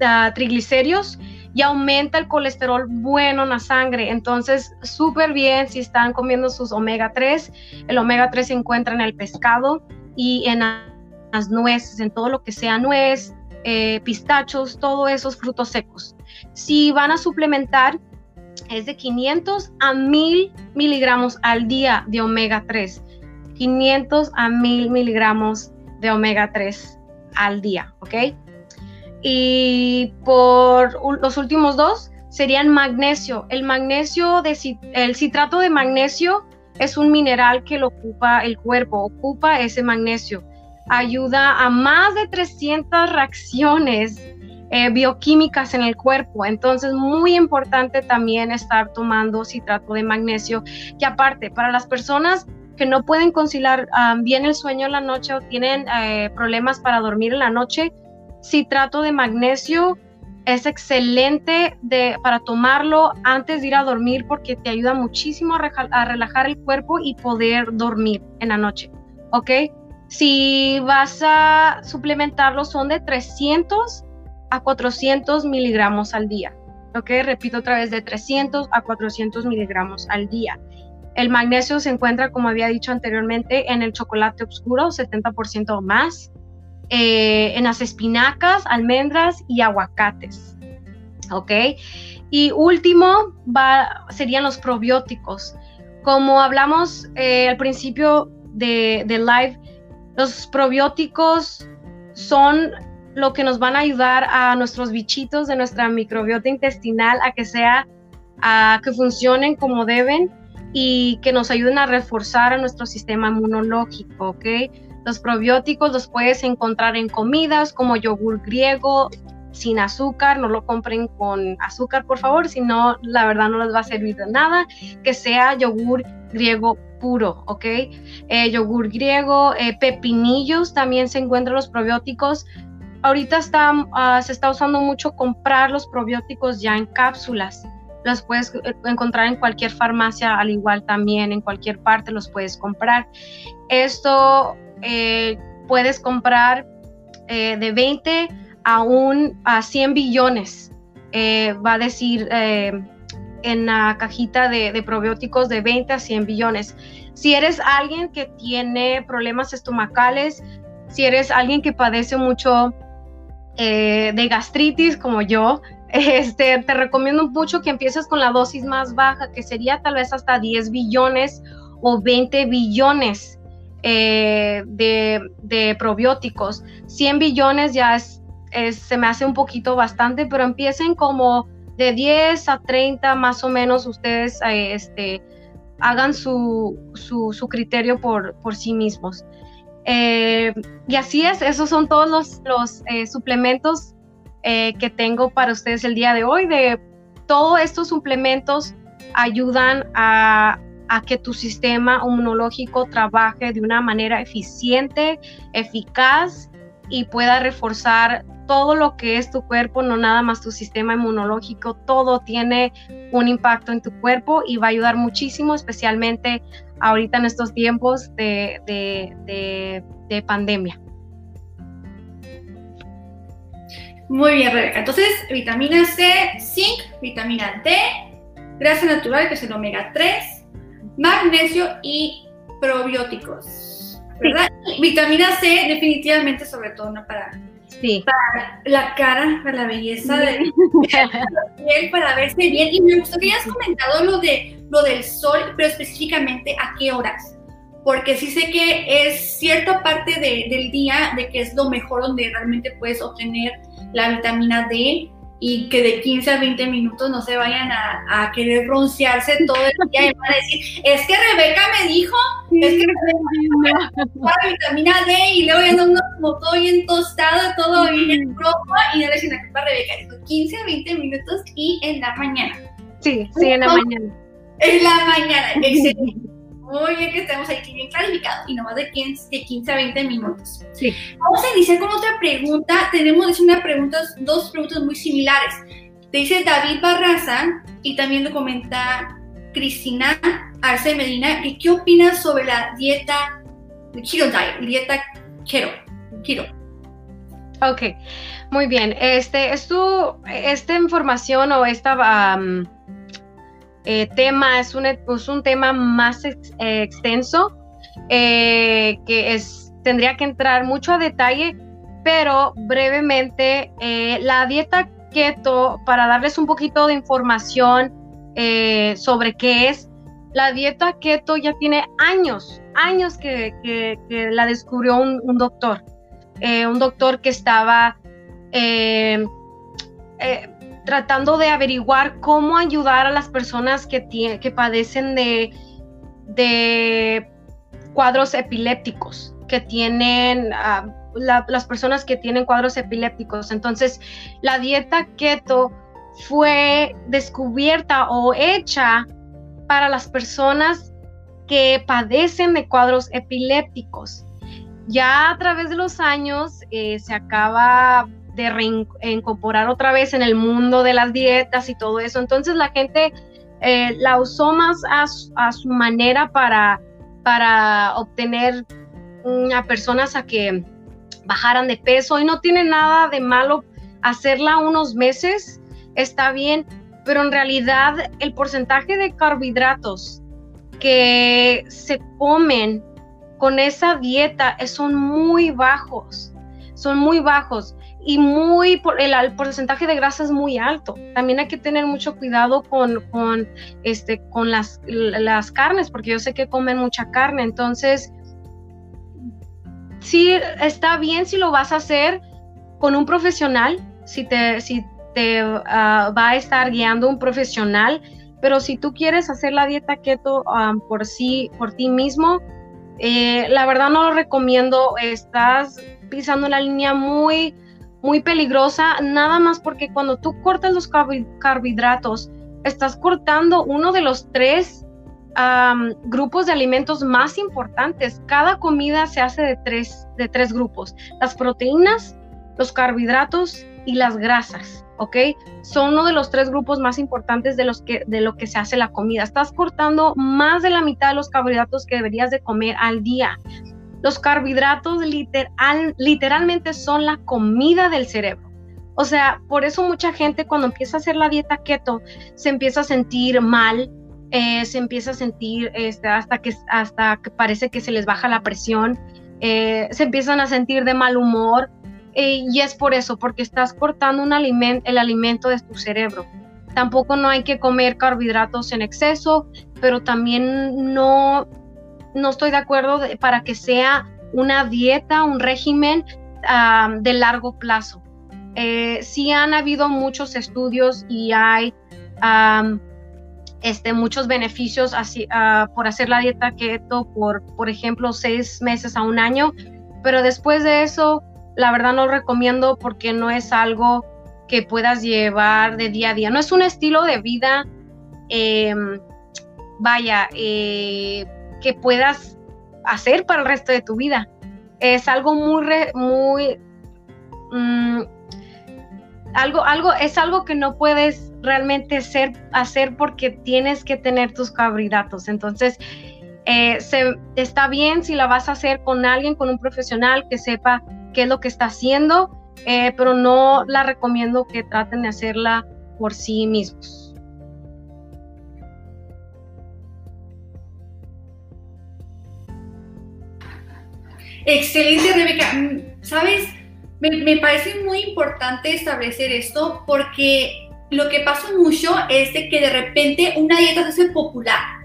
uh, triglicéridos y aumenta el colesterol bueno en la sangre. Entonces, súper bien si están comiendo sus omega 3. El omega 3 se encuentra en el pescado y en las nueces, en todo lo que sea nuez, eh, pistachos, todos esos frutos secos. Si van a suplementar, es de 500 a 1000 miligramos al día de omega 3. 500 a 1000 miligramos de omega 3 al día, ¿ok? y por los últimos dos serían magnesio. El magnesio, de, el citrato de magnesio es un mineral que lo ocupa el cuerpo, ocupa ese magnesio. Ayuda a más de 300 reacciones eh, bioquímicas en el cuerpo. Entonces, muy importante también estar tomando citrato de magnesio, que aparte, para las personas que no pueden conciliar bien el sueño en la noche o tienen eh, problemas para dormir en la noche, citrato de magnesio es excelente para tomarlo antes de ir a dormir porque te ayuda muchísimo a, relajar el cuerpo y poder dormir en la noche. ¿Ok? Si vas a suplementarlo son de 300 a 400 miligramos al día. ¿Ok? Repito otra vez, de 300 a 400 miligramos al día. El magnesio se encuentra, como había dicho anteriormente, en el chocolate oscuro, 70% o más. Eh, en las espinacas, almendras y aguacates. ¿Ok? Y último va, serían los probióticos. Como hablamos eh, al principio de, live, los probióticos son lo que nos van a ayudar a nuestros bichitos de nuestra microbiota intestinal a que sea, a que funcionen como deben y que nos ayuden a reforzar a nuestro sistema inmunológico, ¿ok? Los probióticos los puedes encontrar en comidas como yogur griego sin azúcar, no lo compren con azúcar por favor, si no la verdad no les va a servir de nada, que sea yogur griego puro, ¿ok? Eh, yogur griego, eh, pepinillos, también se encuentran los probióticos. Ahorita ah, se está usando mucho comprar los probióticos ya en cápsulas. Los puedes eh, encontrar en cualquier farmacia, al igual también en cualquier parte los puedes comprar. Esto puedes comprar de 20 a, un, a 100 billones. va a decir en la cajita de, probióticos de 20 a 100 billones. Si eres alguien que tiene problemas estomacales, si eres alguien que padece mucho eh, de gastritis como yo, este, te recomiendo mucho que empieces con la dosis más baja, que sería tal vez hasta 10 billones o 20 billones eh, de, probióticos. 100 billones ya se me hace un poquito bastante, pero empiecen como de 10 a 30 más o menos ustedes eh, este, hagan su, su, criterio por, por, sí mismos. Eh, y así es, esos son todos los, eh, suplementos que tengo para ustedes el día de hoy. De todos estos suplementos ayudan a que tu sistema inmunológico trabaje de una manera eficiente, eficaz y pueda reforzar todo lo que es tu cuerpo, no nada más tu sistema inmunológico, todo tiene un impacto en tu cuerpo y va a ayudar muchísimo, especialmente ahorita en estos tiempos de, pandemia. Muy bien, Rebeca. Entonces, vitamina C, zinc, vitamina D, grasa natural, que es el omega 3, magnesio y probióticos. ¿Verdad? Vitamina C, definitivamente, sobre todo, ¿no? Para para la cara, para la belleza de la piel, para verse bien. Y me gustó que hayas comentado lo, de, lo del sol, pero específicamente a qué horas. Porque sí sé que es cierta parte del día de que es lo mejor donde realmente puedes obtener la vitamina D y que de 15 a 20 minutos no se vayan a, querer broncearse todo el día y van a decir, es que Rebeca me dijo, es que Rebeca me vitamina D y luego ya ando como todo bien tostado, todo bien rojo y no le dicen la culpa a Rebeca, 15 a 20 minutos y en la mañana. Sí, sí, en la mañana. En la mañana, excelente. Muy bien que estemos aquí bien clarificados y no más de 15, de 15 a 20 minutos. Sí. Vamos a iniciar con otra pregunta. Tenemos una pregunta, dos preguntas muy similares. Te dice David Barraza y también lo comenta Cristina Arce Medina. ¿Qué opinas sobre la dieta keto diet, dieta keto? keto? Ok, muy bien. Este, esto, esta información o esta eh, tema, es un, es un tema más eh, extenso eh, que es, tendría que entrar mucho a detalle, pero brevemente, la dieta keto, para darles un poquito de información sobre qué es, la dieta keto ya tiene años, años que, que, la descubrió un, un doctor, un doctor que estaba tratando de averiguar cómo ayudar a las personas que, que padecen de, de cuadros epilépticos, que tienen ah, las personas que tienen cuadros epilépticos. Entonces, la dieta keto fue descubierta o hecha para las personas que padecen de cuadros epilépticos. Ya a través de los años eh, se acaba de reincorporar otra vez en el mundo de las dietas y todo eso. Entonces la gente eh, la usó más a, su manera para, para obtener a personas a que bajaran de peso y no tiene nada de malo hacerla unos meses, está bien, pero en realidad el porcentaje de carbohidratos que se comen con esa dieta son muy bajos, son muy bajos y muy el, porcentaje de grasa es muy alto. También hay que tener mucho cuidado con, con, este, con las, las carnes, porque yo sé que comen mucha carne. Entonces, sí está bien si lo vas a hacer con un profesional, si te, si te ah, va a estar guiando un profesional, pero si tú quieres hacer la dieta keto ah, por sí, por ti mismo, eh, la verdad no lo recomiendo. Estás pisando la línea muy muy peligrosa, nada más porque cuando tú cortas los carbohidratos, estás cortando uno de los tres grupos de alimentos más importantes. Cada comida se hace de tres, de tres grupos. Las proteínas, los carbohidratos y las grasas. ¿ok? Son uno de los tres grupos más importantes de, los que, de lo que se hace la comida. Estás cortando más de la mitad de los carbohidratos que deberías de comer al día. Los carbohidratos literal, literalmente son la comida del cerebro. O sea, por eso mucha gente cuando empieza a hacer la dieta keto se empieza a sentir mal, eh, se empieza a sentir este, hasta, que, hasta que parece que se les baja la presión, eh, se empiezan a sentir de mal humor, eh, y es por eso, porque estás cortando un alimento, el alimento de tu cerebro. Tampoco no hay que comer carbohidratos en exceso, pero también no, no estoy de acuerdo para que sea una dieta, un régimen de largo plazo. Eh, sí han habido muchos estudios y hay este, muchos beneficios así, ah, por hacer la dieta keto por, por ejemplo, seis meses a un año, pero después de eso la verdad no recomiendo porque no es algo que puedas llevar de día a día. No es un estilo de vida, em, vaya, eh, que puedas hacer para el resto de tu vida. Es algo muy, muy, mm, algo, algo, es algo que no puedes realmente ser, hacer porque tienes que tener tus carbohidratos. Entonces, eh, se, está bien si la vas a hacer con alguien, con un profesional que sepa qué es lo que está haciendo, eh, pero no la recomiendo que traten de hacerla por sí mismos. Excelente, Rebeca. Sabes, me, me, parece muy importante establecer esto porque lo que pasa mucho es de que de repente una dieta se hace popular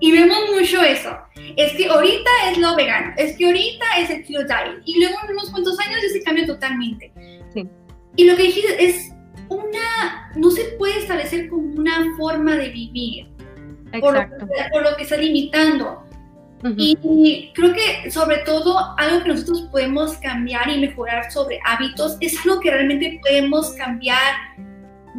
y vemos mucho eso. Es que ahorita es lo vegano, es que ahorita es el keto diet. Y luego en unos cuantos años ya se cambia totalmente. Sí. Y lo que dijiste es una, no se puede establecer como una forma de vivir. Exacto. Por lo, que, está limitando. Y creo que sobre todo algo que nosotros podemos cambiar y mejorar sobre hábitos es algo que realmente podemos cambiar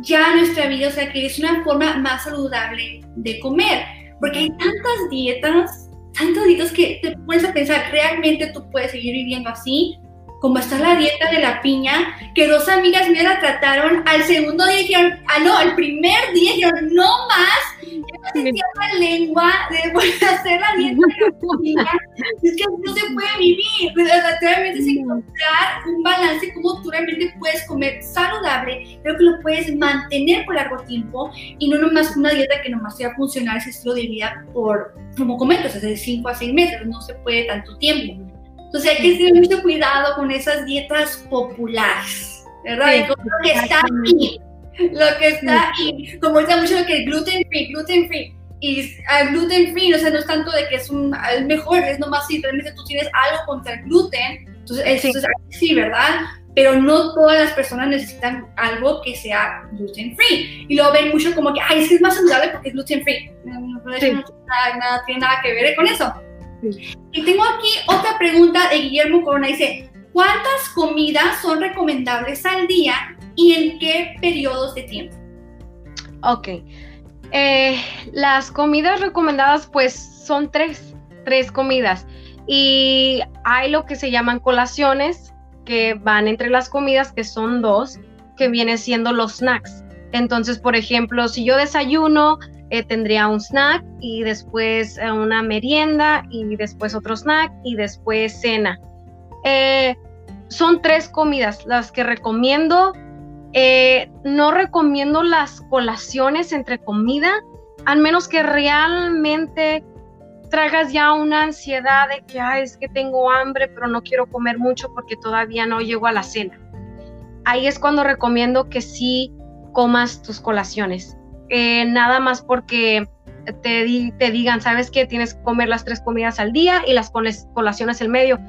ya nuestra vida, o sea, que es una forma más saludable de comer porque hay tantas dietas, tantas dietas que te pones a pensar, ¿realmente tú puedes seguir viviendo así? Como está la dieta de la piña, que dos amigas mías la trataron, al segundo día dijeron, ah, no, al primer día dijeron, no más, sentía la lengua de hacer la dieta de la Es que no se puede vivir. Realmente es encontrar un balance como tú realmente puedes comer saludable, pero que lo puedes mantener por largo tiempo y no nomás una dieta que nomás sea funcionar ese estilo de vida por, como comentas, de 5 a 6 meses. No se puede tanto tiempo. Entonces hay que tener mucho cuidado con esas dietas populares, ¿verdad? Sí, lo que está aquí lo que está y como está mucho lo que es gluten free, gluten free. Y al gluten free, o sea, no es tanto de que es un es mejor, es nomás si realmente tú tienes algo contra el gluten, entonces eso es sí, ¿verdad? Pero no todas las personas necesitan algo que sea gluten free. Y lo ven mucho como que, ay, es que es más saludable porque es gluten free. No, no, nada, tiene nada que ver con eso. Y tengo aquí otra pregunta de Guillermo Corona. Dice, ¿cuántas comidas son recomendables al día y en qué periodos de tiempo. Ok. Eh, las comidas recomendadas pues son tres, tres comidas y hay lo que se llaman colaciones que van entre las comidas que son dos que vienen siendo los snacks. Entonces, por ejemplo, si yo desayuno, eh, tendría un snack y después eh, una merienda y después otro snack y después cena. son tres comidas las que recomiendo eh, no recomiendo las colaciones entre comida, al menos que realmente traigas ya una ansiedad de que es que tengo hambre, pero no quiero comer mucho porque todavía no llego a la cena. Ahí es cuando recomiendo que sí comas tus colaciones. Eh, nada más porque te, te digan, sabes que tienes que comer las tres comidas al día y las colaciones el medio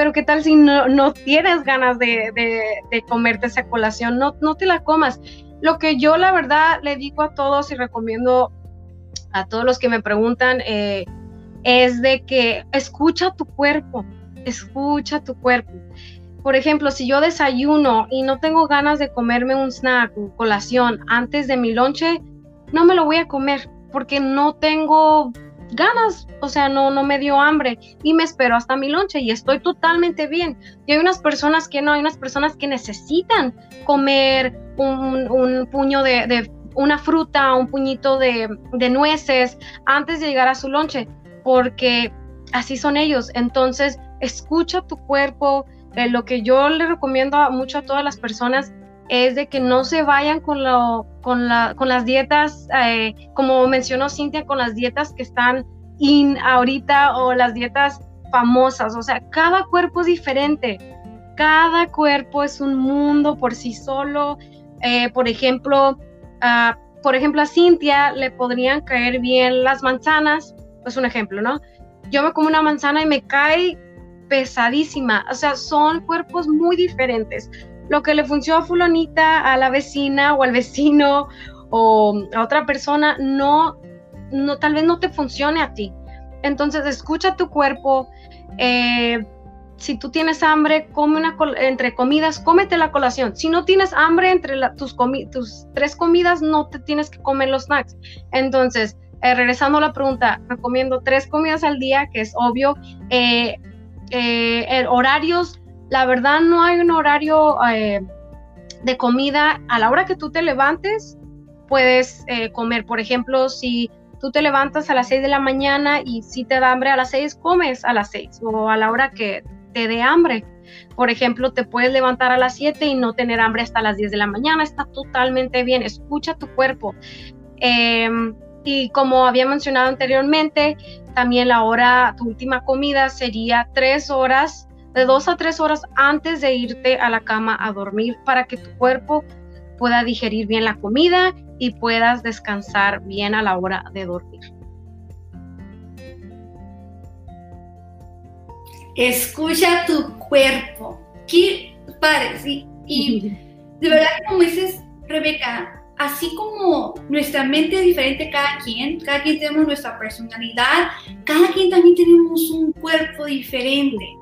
pero ¿qué tal si no, tienes ganas de, comerte esa colación? No, no te la comas. Lo que yo la verdad le digo a todos y recomiendo a todos los que me preguntan eh, es de que escucha tu cuerpo, escucha tu cuerpo. Por ejemplo, si yo desayuno y no tengo ganas de comerme un snack colación antes de mi lonche, no me lo voy a comer porque no tengo ganas, o sea, no, no me dio hambre y me espero hasta mi lonche y estoy totalmente bien. Y hay unas personas que no, hay unas personas que necesitan comer un, puño de, una fruta, un puñito de, nueces antes de llegar a su lonche, porque así son ellos. Entonces, escucha tu cuerpo. Eh, lo que yo le recomiendo mucho a todas las personas es de que no se vayan con, lo, con, la, con las dietas, eh, como mencionó Cintia, con las dietas que están in ahorita o las dietas famosas. O sea, cada cuerpo es diferente. Cada cuerpo es un mundo por sí solo. Eh, por ejemplo, por ejemplo, a Cintia le podrían caer bien las manzanas. Es un ejemplo, ¿no? Yo me como una manzana y me cae pesadísima. O sea, son cuerpos muy diferentes lo que le funcionó a fulanita, a la vecina o al vecino o a otra persona, no, no tal vez no te funcione a ti. Entonces, escucha tu cuerpo. Eh, si tú tienes hambre, come una entre comidas, cómete la colación. Si no tienes hambre entre tus, tus tres comidas, no te tienes que comer los snacks. Entonces, eh, regresando a la pregunta, recomiendo tres comidas al día, que es obvio. Eh, horarios la verdad no hay un horario eh, de comida a la hora que tú te levantes, puedes eh, comer. Por ejemplo, si tú te levantas a las 6 de la mañana y si te da hambre a las 6, comes a las 6 o a la hora que te dé hambre. Por ejemplo, te puedes levantar a las 7 y no tener hambre hasta las 10 de la mañana. Está totalmente bien. Escucha tu cuerpo. Em, y como había mencionado anteriormente, también la hora, tu última comida sería 3 horas de dos a tres horas antes de irte a la cama a dormir para que tu cuerpo pueda digerir bien la comida y puedas descansar bien a la hora de dormir. Escucha tu cuerpo. Qué padre, Y de verdad, como dices, Rebeca, así como nuestra mente es diferente cada quien, cada quien tenemos nuestra personalidad, cada quien también tenemos un cuerpo diferente.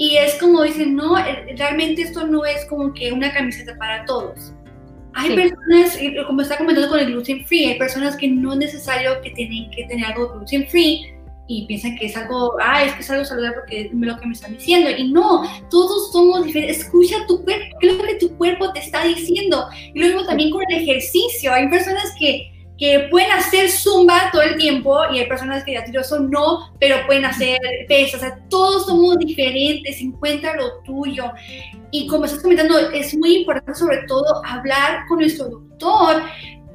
Y es como dicen, no, eh, realmente esto no es como que una camiseta para todos. Hay personas, como está comentando con el gluten free, hay personas que no es necesario que tienen que tener algo gluten free y piensan que es algo, ah, es que es algo saludable porque es lo que me están diciendo. Y no, todos somos diferentes. Escucha tu cuerpo, qué es lo que tu cuerpo te está diciendo. Y luego también con el ejercicio. Hay personas que que pueden hacer zumba todo el tiempo y hay personas que ya tiroso no, pero pueden hacer pesas. O sea, todos somos diferentes, encuentra lo tuyo. Y como estás comentando, es muy importante sobre todo hablar con nuestro doctor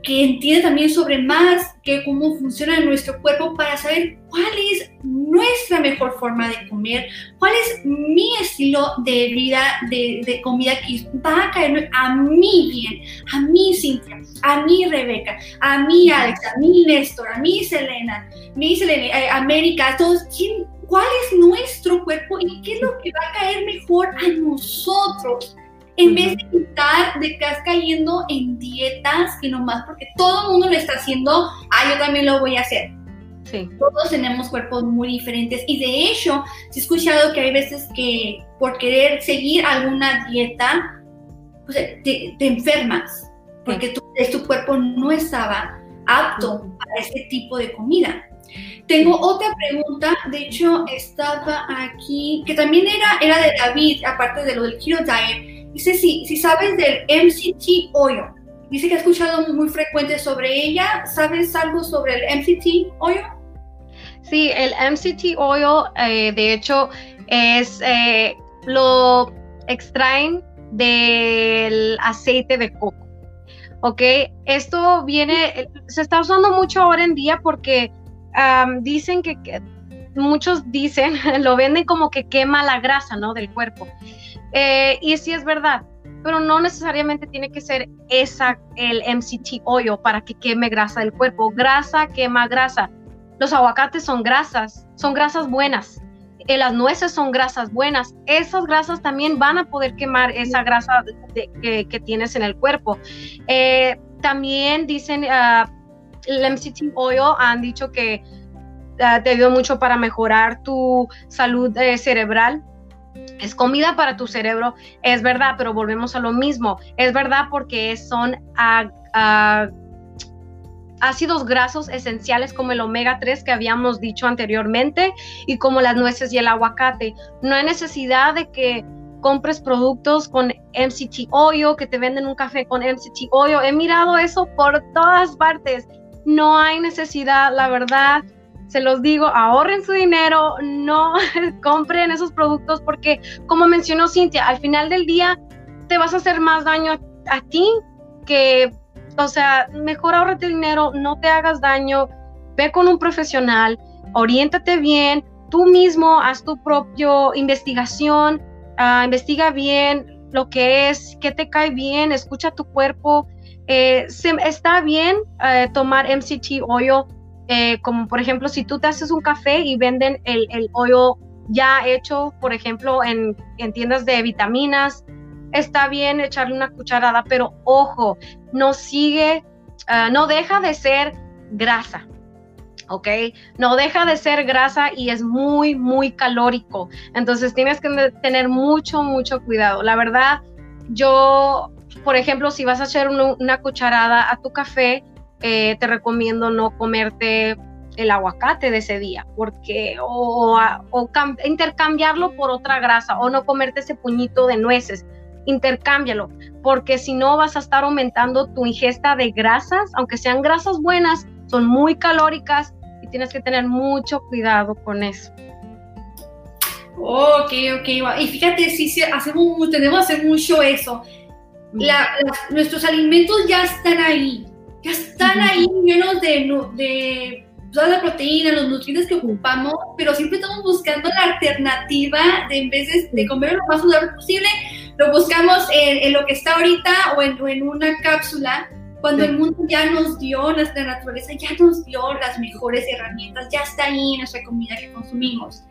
que entiende también sobre más que cómo funciona nuestro cuerpo para saber cuál es nuestra mejor forma de comer, cuál es mi estilo de vida, de, comida que va a caer a mí bien, a mí Cintia, a mí Rebeca, a mí Alex, a mí Néstor, a mí Selena, mi Selena, eh, América, todos, ¿cuál es nuestro cuerpo y qué es lo que va a caer mejor a nosotros? En vez de estar, de estás cayendo en dietas que nomás porque todo el mundo lo está haciendo, ah, yo también lo voy a hacer. Sí. Todos tenemos cuerpos muy diferentes y de hecho, he escuchado que hay veces que por querer seguir alguna dieta, pues te, enfermas porque tu, tu, cuerpo no estaba apto para ese tipo de comida. Tengo otra pregunta, de hecho estaba aquí, que también era, era de David, aparte de lo del Keto Diet Dice si, sabes del MCT oil. Dice que ha escuchado muy frecuente sobre ella. ¿Sabes algo sobre el MCT oil? Sí, el MCT oil, eh, de hecho, es eh, lo extraen del aceite de coco. ¿Ok? Esto viene, se está usando mucho ahora en día porque dicen que, muchos dicen, lo venden como que quema la grasa, ¿no? Del cuerpo. Eh, y sí es verdad, pero no necesariamente tiene que ser esa el MCT oil para que queme grasa del cuerpo. Grasa quema grasa. Los aguacates son grasas, son grasas buenas. Eh, las nueces son grasas buenas. Esas grasas también van a poder quemar esa grasa que, tienes en el cuerpo. Eh, también dicen, uh, el MCT oil han dicho que uh, te ayuda mucho para mejorar tu salud cerebral es comida para tu cerebro, es verdad, pero volvemos a lo mismo. Es verdad porque son ácidos grasos esenciales como el omega 3 que habíamos dicho anteriormente y como las nueces y el aguacate. No hay necesidad de que compres productos con MCT oil, que te venden un café con MCT oil. He mirado eso por todas partes. No hay necesidad, la verdad. Se los digo, ahorren su dinero, no compren esos productos porque, como mencionó Cintia, al final del día te vas a hacer más daño a, ti que o sea, mejor ahorrate dinero, no te hagas daño, ve con un profesional, oriéntate bien, tú mismo haz tu propia investigación, ah, investiga bien lo que es, qué te cae bien, escucha tu cuerpo. Eh, está bien eh, tomar MCT oil, eh, como por ejemplo si tú te haces un café y venden el, el oil ya hecho, por ejemplo, en, en tiendas de vitaminas, está bien echarle una cucharada, pero ojo, no sigue, ah, no deja de ser grasa. ¿ok? No deja de ser grasa y es muy, muy calórico. Entonces tienes que tener mucho, mucho cuidado. La verdad, yo, por ejemplo, si vas a echar una, cucharada a tu café, eh, te recomiendo no comerte el aguacate de ese día, porque o, o intercambiarlo por otra grasa o no comerte ese puñito de nueces, intercámbialo, porque si no vas a estar aumentando tu ingesta de grasas, aunque sean grasas buenas, son muy calóricas y tienes que tener mucho cuidado con eso. Ok, ok, y fíjate, sí, hacemos, tenemos que hacer mucho eso. Nuestros alimentos ya están ahí, ya están ahí llenos de, de toda la proteína, los nutrientes que ocupamos, pero siempre estamos buscando la alternativa de en vez de, comer lo más saludable posible, lo buscamos en, lo que está ahorita o en, una cápsula, cuando el mundo ya nos dio, nuestra naturaleza ya nos dio las mejores herramientas, ya está ahí en nuestra comida que consumimos.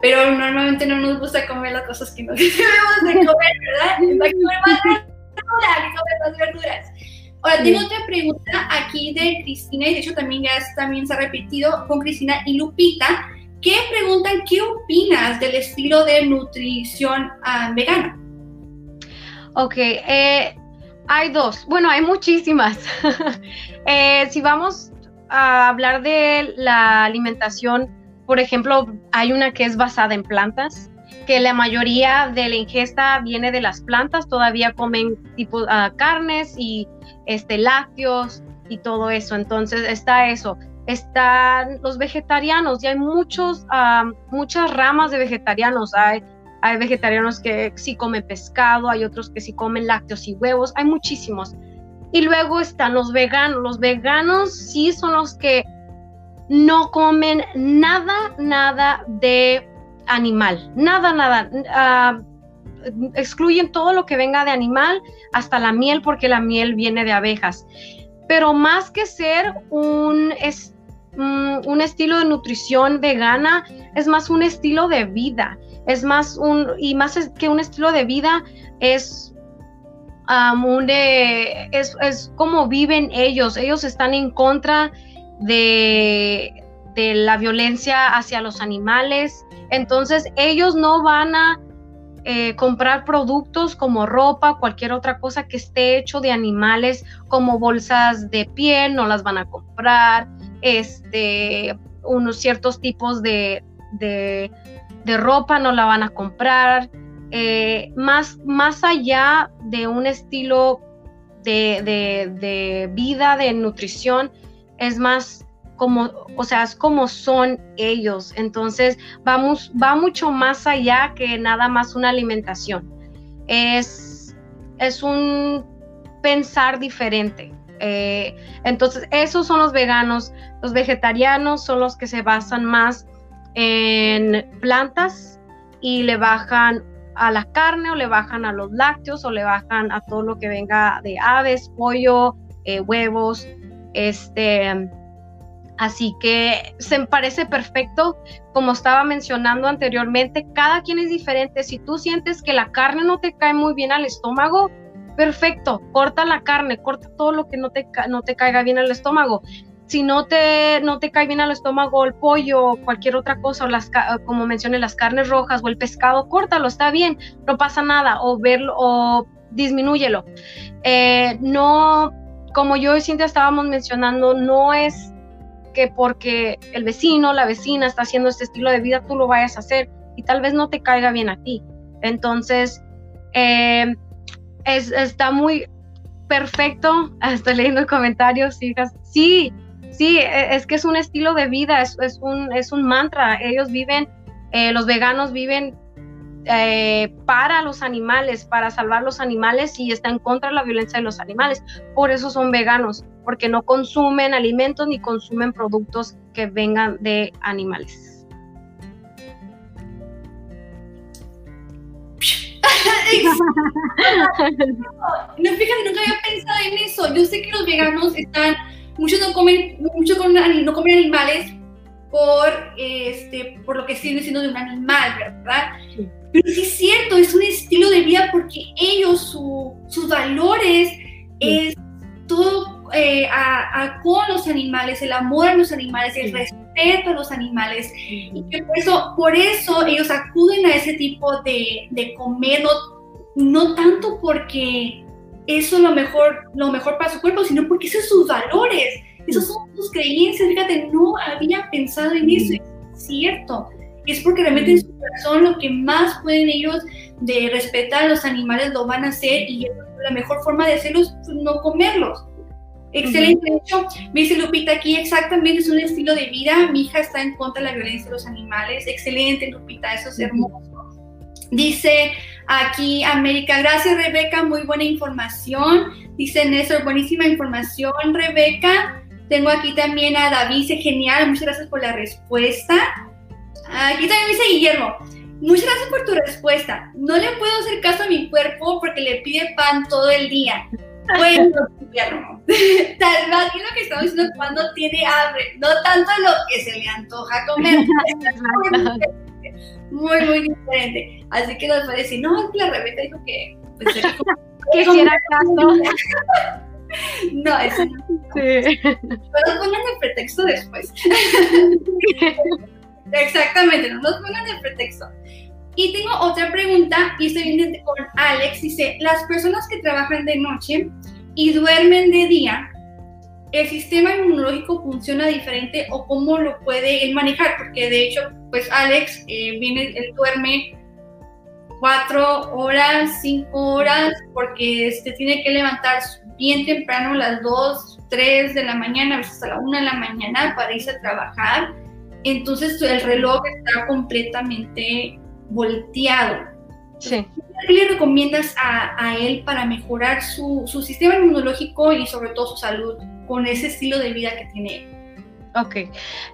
Pero normalmente no nos gusta comer las cosas que nos debemos de comer, ¿verdad? Hay que comer más verduras, comer más verduras. Ahora, tengo otra pregunta aquí de Cristina, y de hecho también ya también se ha repetido con Cristina y Lupita, que preguntan qué opinas del estilo de nutrición uh, vegana. Ok, eh, hay dos, bueno, hay muchísimas. Eh, si vamos a hablar de la alimentación, por ejemplo, hay una que es basada en plantas, que la mayoría de la ingesta viene de las plantas, todavía comen tipo uh, carnes y este, lácteos y todo eso. Entonces está eso. Están los vegetarianos y hay muchos, muchas ramas de vegetarianos. Hay, hay vegetarianos que sí comen pescado, hay otros que sí comen lácteos y huevos, hay muchísimos. Y luego están los veganos. Los veganos sí son los que no comen nada, nada de animal. Nada, nada. Ah, excluyen todo lo que venga de animal, hasta la miel, porque la miel viene de abejas. Pero más que ser un, es, mm, un estilo de nutrición vegana, es más un estilo de vida. Es más un, y más que un estilo de vida, es um, es, es, como viven ellos. Ellos están en contra de, de la violencia hacia los animales. Entonces ellos no van a eh, comprar productos como ropa, cualquier otra cosa que esté hecho de animales, como bolsas de piel, no las van a comprar, este, unos ciertos tipos de, de, ropa no la van a comprar. Eh, más, más allá de un estilo de, de vida, de nutrición, es más como, o sea, es como son ellos. Entonces, vamos, va mucho más allá que nada más una alimentación. Es, es un pensar diferente. Eh, entonces, esos son los veganos. Los vegetarianos son los que se basan más en plantas y le bajan a la carne o le bajan a los lácteos o le bajan a todo lo que venga de aves, pollo, eh, huevos, este, Así que se parece perfecto, como estaba mencionando anteriormente, cada quien es diferente. Si tú sientes que la carne no te cae muy bien al estómago, perfecto, corta la carne, corta todo lo que no te, no te caiga bien al estómago. Si no te, no te cae bien al estómago el pollo o cualquier otra cosa, o las, como mencioné, las carnes rojas o el pescado, córtalo, está bien, no pasa nada, o verlo, o disminúyelo. Eh, no, como yo y Cintia estábamos mencionando, no es que porque el vecino, la vecina está haciendo este estilo de vida, tú lo vayas a hacer y tal vez no te caiga bien a ti. Entonces, eh, es, está muy perfecto. Estoy leyendo comentarios, hijas. Sí, sí, e, es que es un estilo de vida, es, es un, es un mantra. Ellos viven, eh, los veganos viven eh, para los animales, para salvar los animales y están contra la violencia de los animales. Por eso son veganos, porque no consumen alimentos ni consumen productos que vengan de animales. no, fíjate, nunca había pensado en eso. Yo sé que los veganos están, muchos no comen, muchos no comen animales por, este, por lo que siguen siendo de un animal, ¿verdad? Pero sí es cierto, es un estilo de vida porque ellos, sus valores es todo eh, a, con los animales, el amor a los animales, el respeto a los animales. Y que por eso, por eso ellos acuden a ese tipo de, de comer, no, tanto porque eso es lo mejor, lo mejor para su cuerpo, sino porque esos son sus valores, esos son sus creencias. Fíjate, no había pensado en eso, es cierto es porque realmente en su corazón lo que más pueden ellos de respetar a los animales lo van a hacer y la mejor forma de hacerlo es pues, no comerlos. Excelente, de hecho, me dice Lupita aquí, exactamente es un estilo de vida, mi hija está en contra de la violencia de los animales, excelente Lupita, eso es hermoso. Dice aquí América, gracias Rebeca, muy buena información. Dice Néstor, buenísima información Rebeca. Tengo aquí también a David, genial, muchas gracias por la respuesta. Aquí también dice Guillermo. Muchas gracias por tu respuesta. No le puedo hacer caso a mi cuerpo porque le pide pan todo el día. Bueno, Guillermo. Tal vez lo que estamos diciendo cuando tiene hambre, no tanto lo que se le antoja comer. muy, muy diferente. Así que nos parece, no, la Rebeca dijo que pues, quisiera caso. No, eso no. Sí. Pero pongan el pretexto después. Exactamente, no nos pongan el pretexto. Y tengo otra pregunta, y estoy viendo con Alex, dice, las personas que trabajan de noche y duermen de día, ¿el sistema inmunológico funciona diferente o cómo lo puede manejar? Porque de hecho, pues Alex eh, viene, él duerme cuatro horas, cinco horas, porque este, tiene que levantar bien temprano, las dos, tres de la mañana, a veces a la una de la mañana para irse a trabajar entonces el reloj está completamente volteado. Sí. ¿Qué le recomiendas a, él para mejorar su, sistema inmunológico y sobre todo su salud con ese estilo de vida que tiene Ok.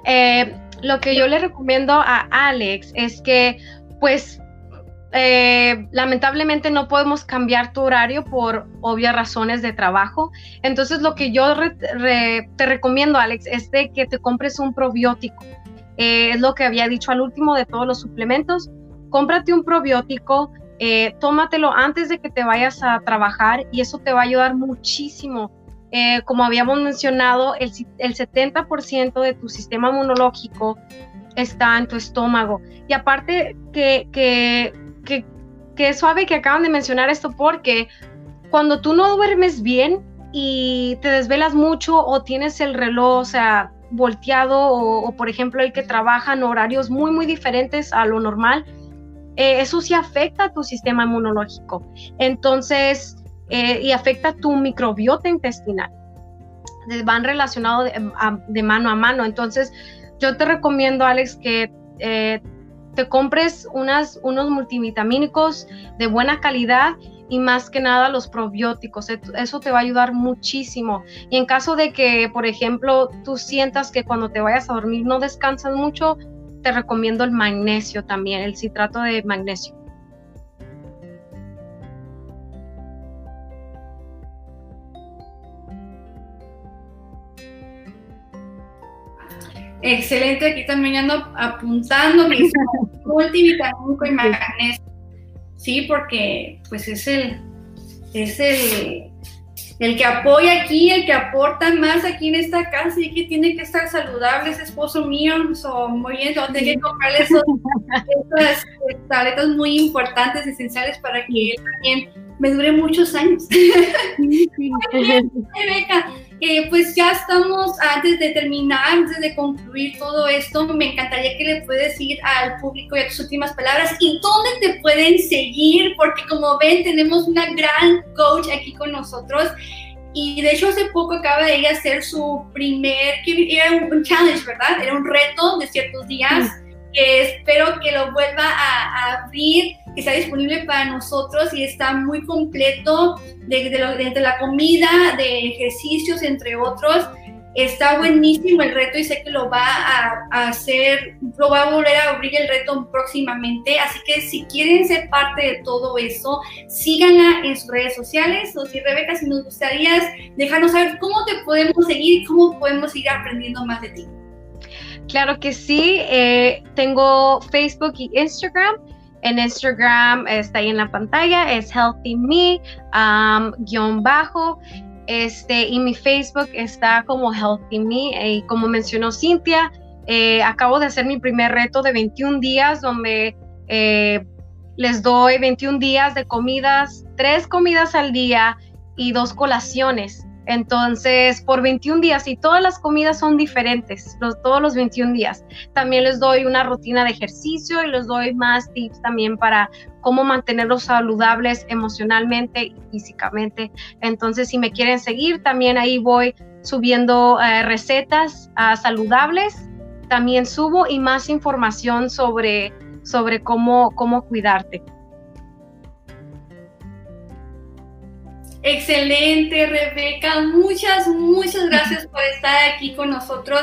Eh, lo que yo le recomiendo a Alex es que, pues, eh, lamentablemente no podemos cambiar tu horario por obvias razones de trabajo. Entonces, lo que yo te recomiendo, Alex, es de que te compres un probiótico. Eh, es lo que había dicho al último de todos los suplementos. Cómprate un probiótico, eh, tómatelo antes de que te vayas a trabajar y eso te va a ayudar muchísimo. Eh, como habíamos mencionado, el, 70% de tu sistema inmunológico está en tu estómago. Y aparte que, que, que, es suave que acaban de mencionar esto porque cuando tú no duermes bien y te desvelas mucho o tienes el reloj, o sea, volteado o, por ejemplo el que trabaja en horarios muy muy diferentes a lo normal, eh, eso sí afecta a tu sistema inmunológico. Entonces, eh, y afecta tu microbiota intestinal. Van relacionados de, mano a mano. Entonces, yo te recomiendo, Alex, que eh, te compres unas, unos multivitamínicos de buena calidad y más que nada los probióticos. Eso te va a ayudar muchísimo. Y en caso de que, por ejemplo, tú sientas que cuando te vayas a dormir no descansas mucho, te recomiendo el magnesio también, el citrato de magnesio. Excelente, aquí también ando apuntando mis multivitamínico y magnesio. Sí, porque pues es el, es el, el que apoya aquí, el que aporta más aquí en esta casa y que tiene que estar saludable, ese esposo mío, muy bien, tengo que comprarle esas tabletas muy importantes, esenciales para que él también me dure muchos años. Rebeca, eh, pues ya estamos antes de terminar, antes de concluir todo esto, me encantaría que le puedes decir al público ya tus últimas palabras y dónde te pueden seguir, porque como ven tenemos una gran coach aquí con nosotros. Y de hecho hace poco acaba de ella hacer su primer, era un, challenge, ¿verdad? Era un reto de ciertos días espero que lo vuelva a, abrir, que sea disponible para nosotros y está muy completo de, de, la comida, de ejercicios, entre otros. Está buenísimo el reto y sé que lo va a, hacer, lo va a volver a abrir el reto próximamente. Así que si quieren ser parte de todo eso, síganla en sus redes sociales. O si Rebeca, si nos gustaría dejarnos saber cómo te podemos seguir y cómo podemos ir aprendiendo más de ti. Claro que sí, eh, tengo Facebook y Instagram. En Instagram está ahí en la pantalla, es Healthy Me, guion bajo. Este, y mi Facebook está como Healthy Me. Y como mencionó Cintia, eh, acabo de hacer mi primer reto de 21 días donde eh, les doy 21 días de comidas, tres comidas al día y dos colaciones. Entonces, por 21 días y todas las comidas son diferentes, todos los 21 días. También les doy una rutina de ejercicio y les doy más tips también para cómo mantenerlos saludables emocionalmente y físicamente. Entonces, si me quieren seguir, también ahí voy subiendo eh, recetas ah, saludables. También subo y más información sobre, sobre cómo, cómo cuidarte. Excelente, Rebeca. Muchas, muchas gracias por estar aquí con nosotros.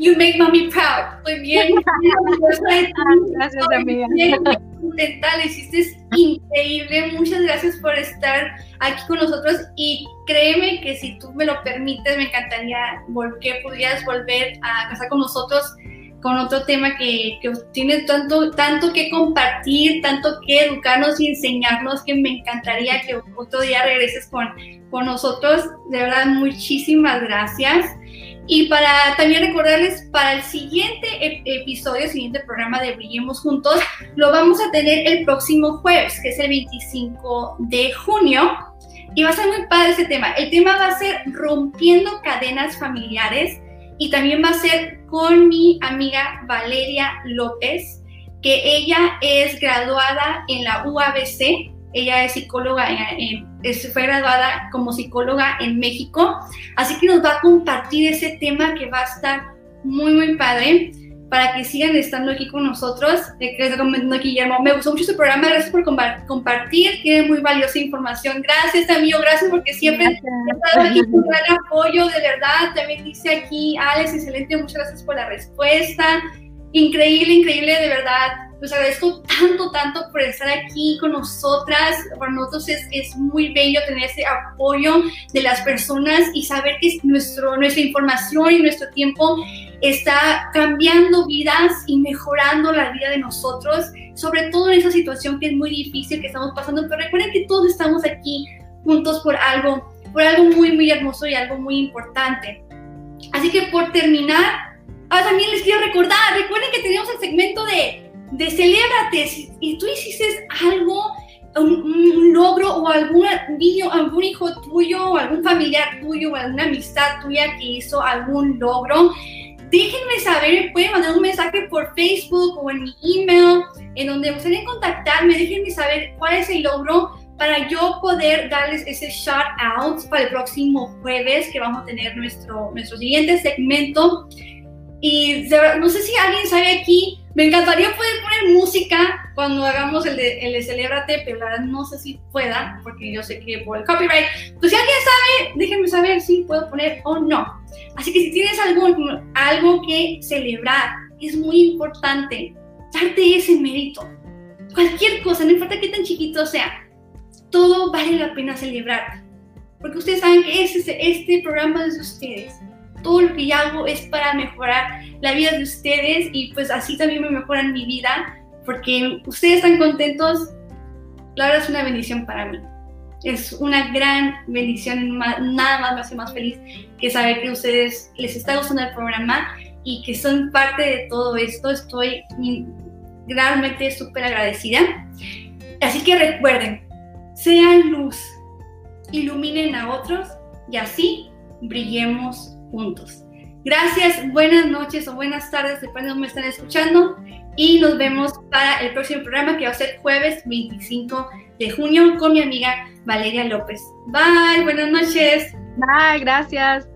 You make mommy proud. Estoy bien. gracias, amiga. Contenta, le hiciste increíble. Muchas gracias por estar aquí con nosotros y créeme que si tú me lo permites, me encantaría que pudieras volver a casa con nosotros con otro tema que, que, tiene tanto, tanto que compartir, tanto que educarnos y enseñarnos, que me encantaría que otro día regreses con, con nosotros. De verdad, muchísimas gracias. Y para también recordarles, para el siguiente episodio, siguiente programa de Brillemos Juntos, lo vamos a tener el próximo jueves, que es el 25 de junio. Y va a ser muy padre ese tema. El tema va a ser rompiendo cadenas familiares y también va a ser con mi amiga Valeria López, que ella es graduada en la UABC, ella es psicóloga, fue graduada como psicóloga en México, así que nos va a compartir ese tema que va a estar muy, muy padre para que sigan estando aquí con nosotros. Eh, Guillermo, me gustó mucho su programa, gracias por compartir, tiene muy valiosa información. Gracias, amigo, gracias porque siempre ha dado aquí un gran apoyo, de verdad. También dice aquí, Alex, excelente, muchas gracias por la respuesta. Increíble, increíble, de verdad pues agradezco tanto, tanto por estar aquí con nosotras. Para nosotros es, es, muy bello tener ese apoyo de las personas y saber que nuestro, nuestra información y nuestro tiempo está cambiando vidas y mejorando la vida de nosotros, sobre todo en esa situación que es muy difícil que estamos pasando. Pero recuerden que todos estamos aquí juntos por algo, por algo muy, muy hermoso y algo muy importante. Así que por terminar, ah, también les quiero recordar, recuerden que tenemos el segmento de de celébrate. Y tú hiciste algo, un, logro o algún niño, algún hijo tuyo, o algún familiar tuyo, o alguna amistad tuya que hizo algún logro, déjenme saber, pueden mandar un mensaje por Facebook o en mi email, en donde gustaría contactarme, déjenme saber cuál es el logro para yo poder darles ese shout out para el próximo jueves que vamos a tener nuestro, nuestro siguiente segmento. Y no sé si alguien sabe aquí me encantaría poder poner música cuando hagamos el de, el de Celébrate, pero la verdad no sé si pueda, porque yo sé que por el copyright. Pues si alguien sabe, déjenme saber si puedo poner o no. Así que si tienes algo, algo que celebrar, es muy importante darte ese mérito. Cualquier cosa, no importa qué tan chiquito sea, todo vale la pena celebrar. Porque ustedes saben que este, este programa es de ustedes todo lo que hago es para mejorar la vida de ustedes y pues así también me mejoran mi vida porque ustedes están contentos, la verdad es una bendición para mí. Es una gran bendición, nada más me hace más feliz que saber que ustedes les está gustando el programa y que son parte de todo esto. Estoy realmente súper agradecida. Así que recuerden, sean luz, iluminen a otros y así brillemos juntos. Gracias, buenas noches o buenas tardes, depende de dónde me están escuchando. Y nos vemos para el próximo programa que va a ser jueves 25 de junio con mi amiga Valeria López. Bye, buenas noches. Bye, gracias.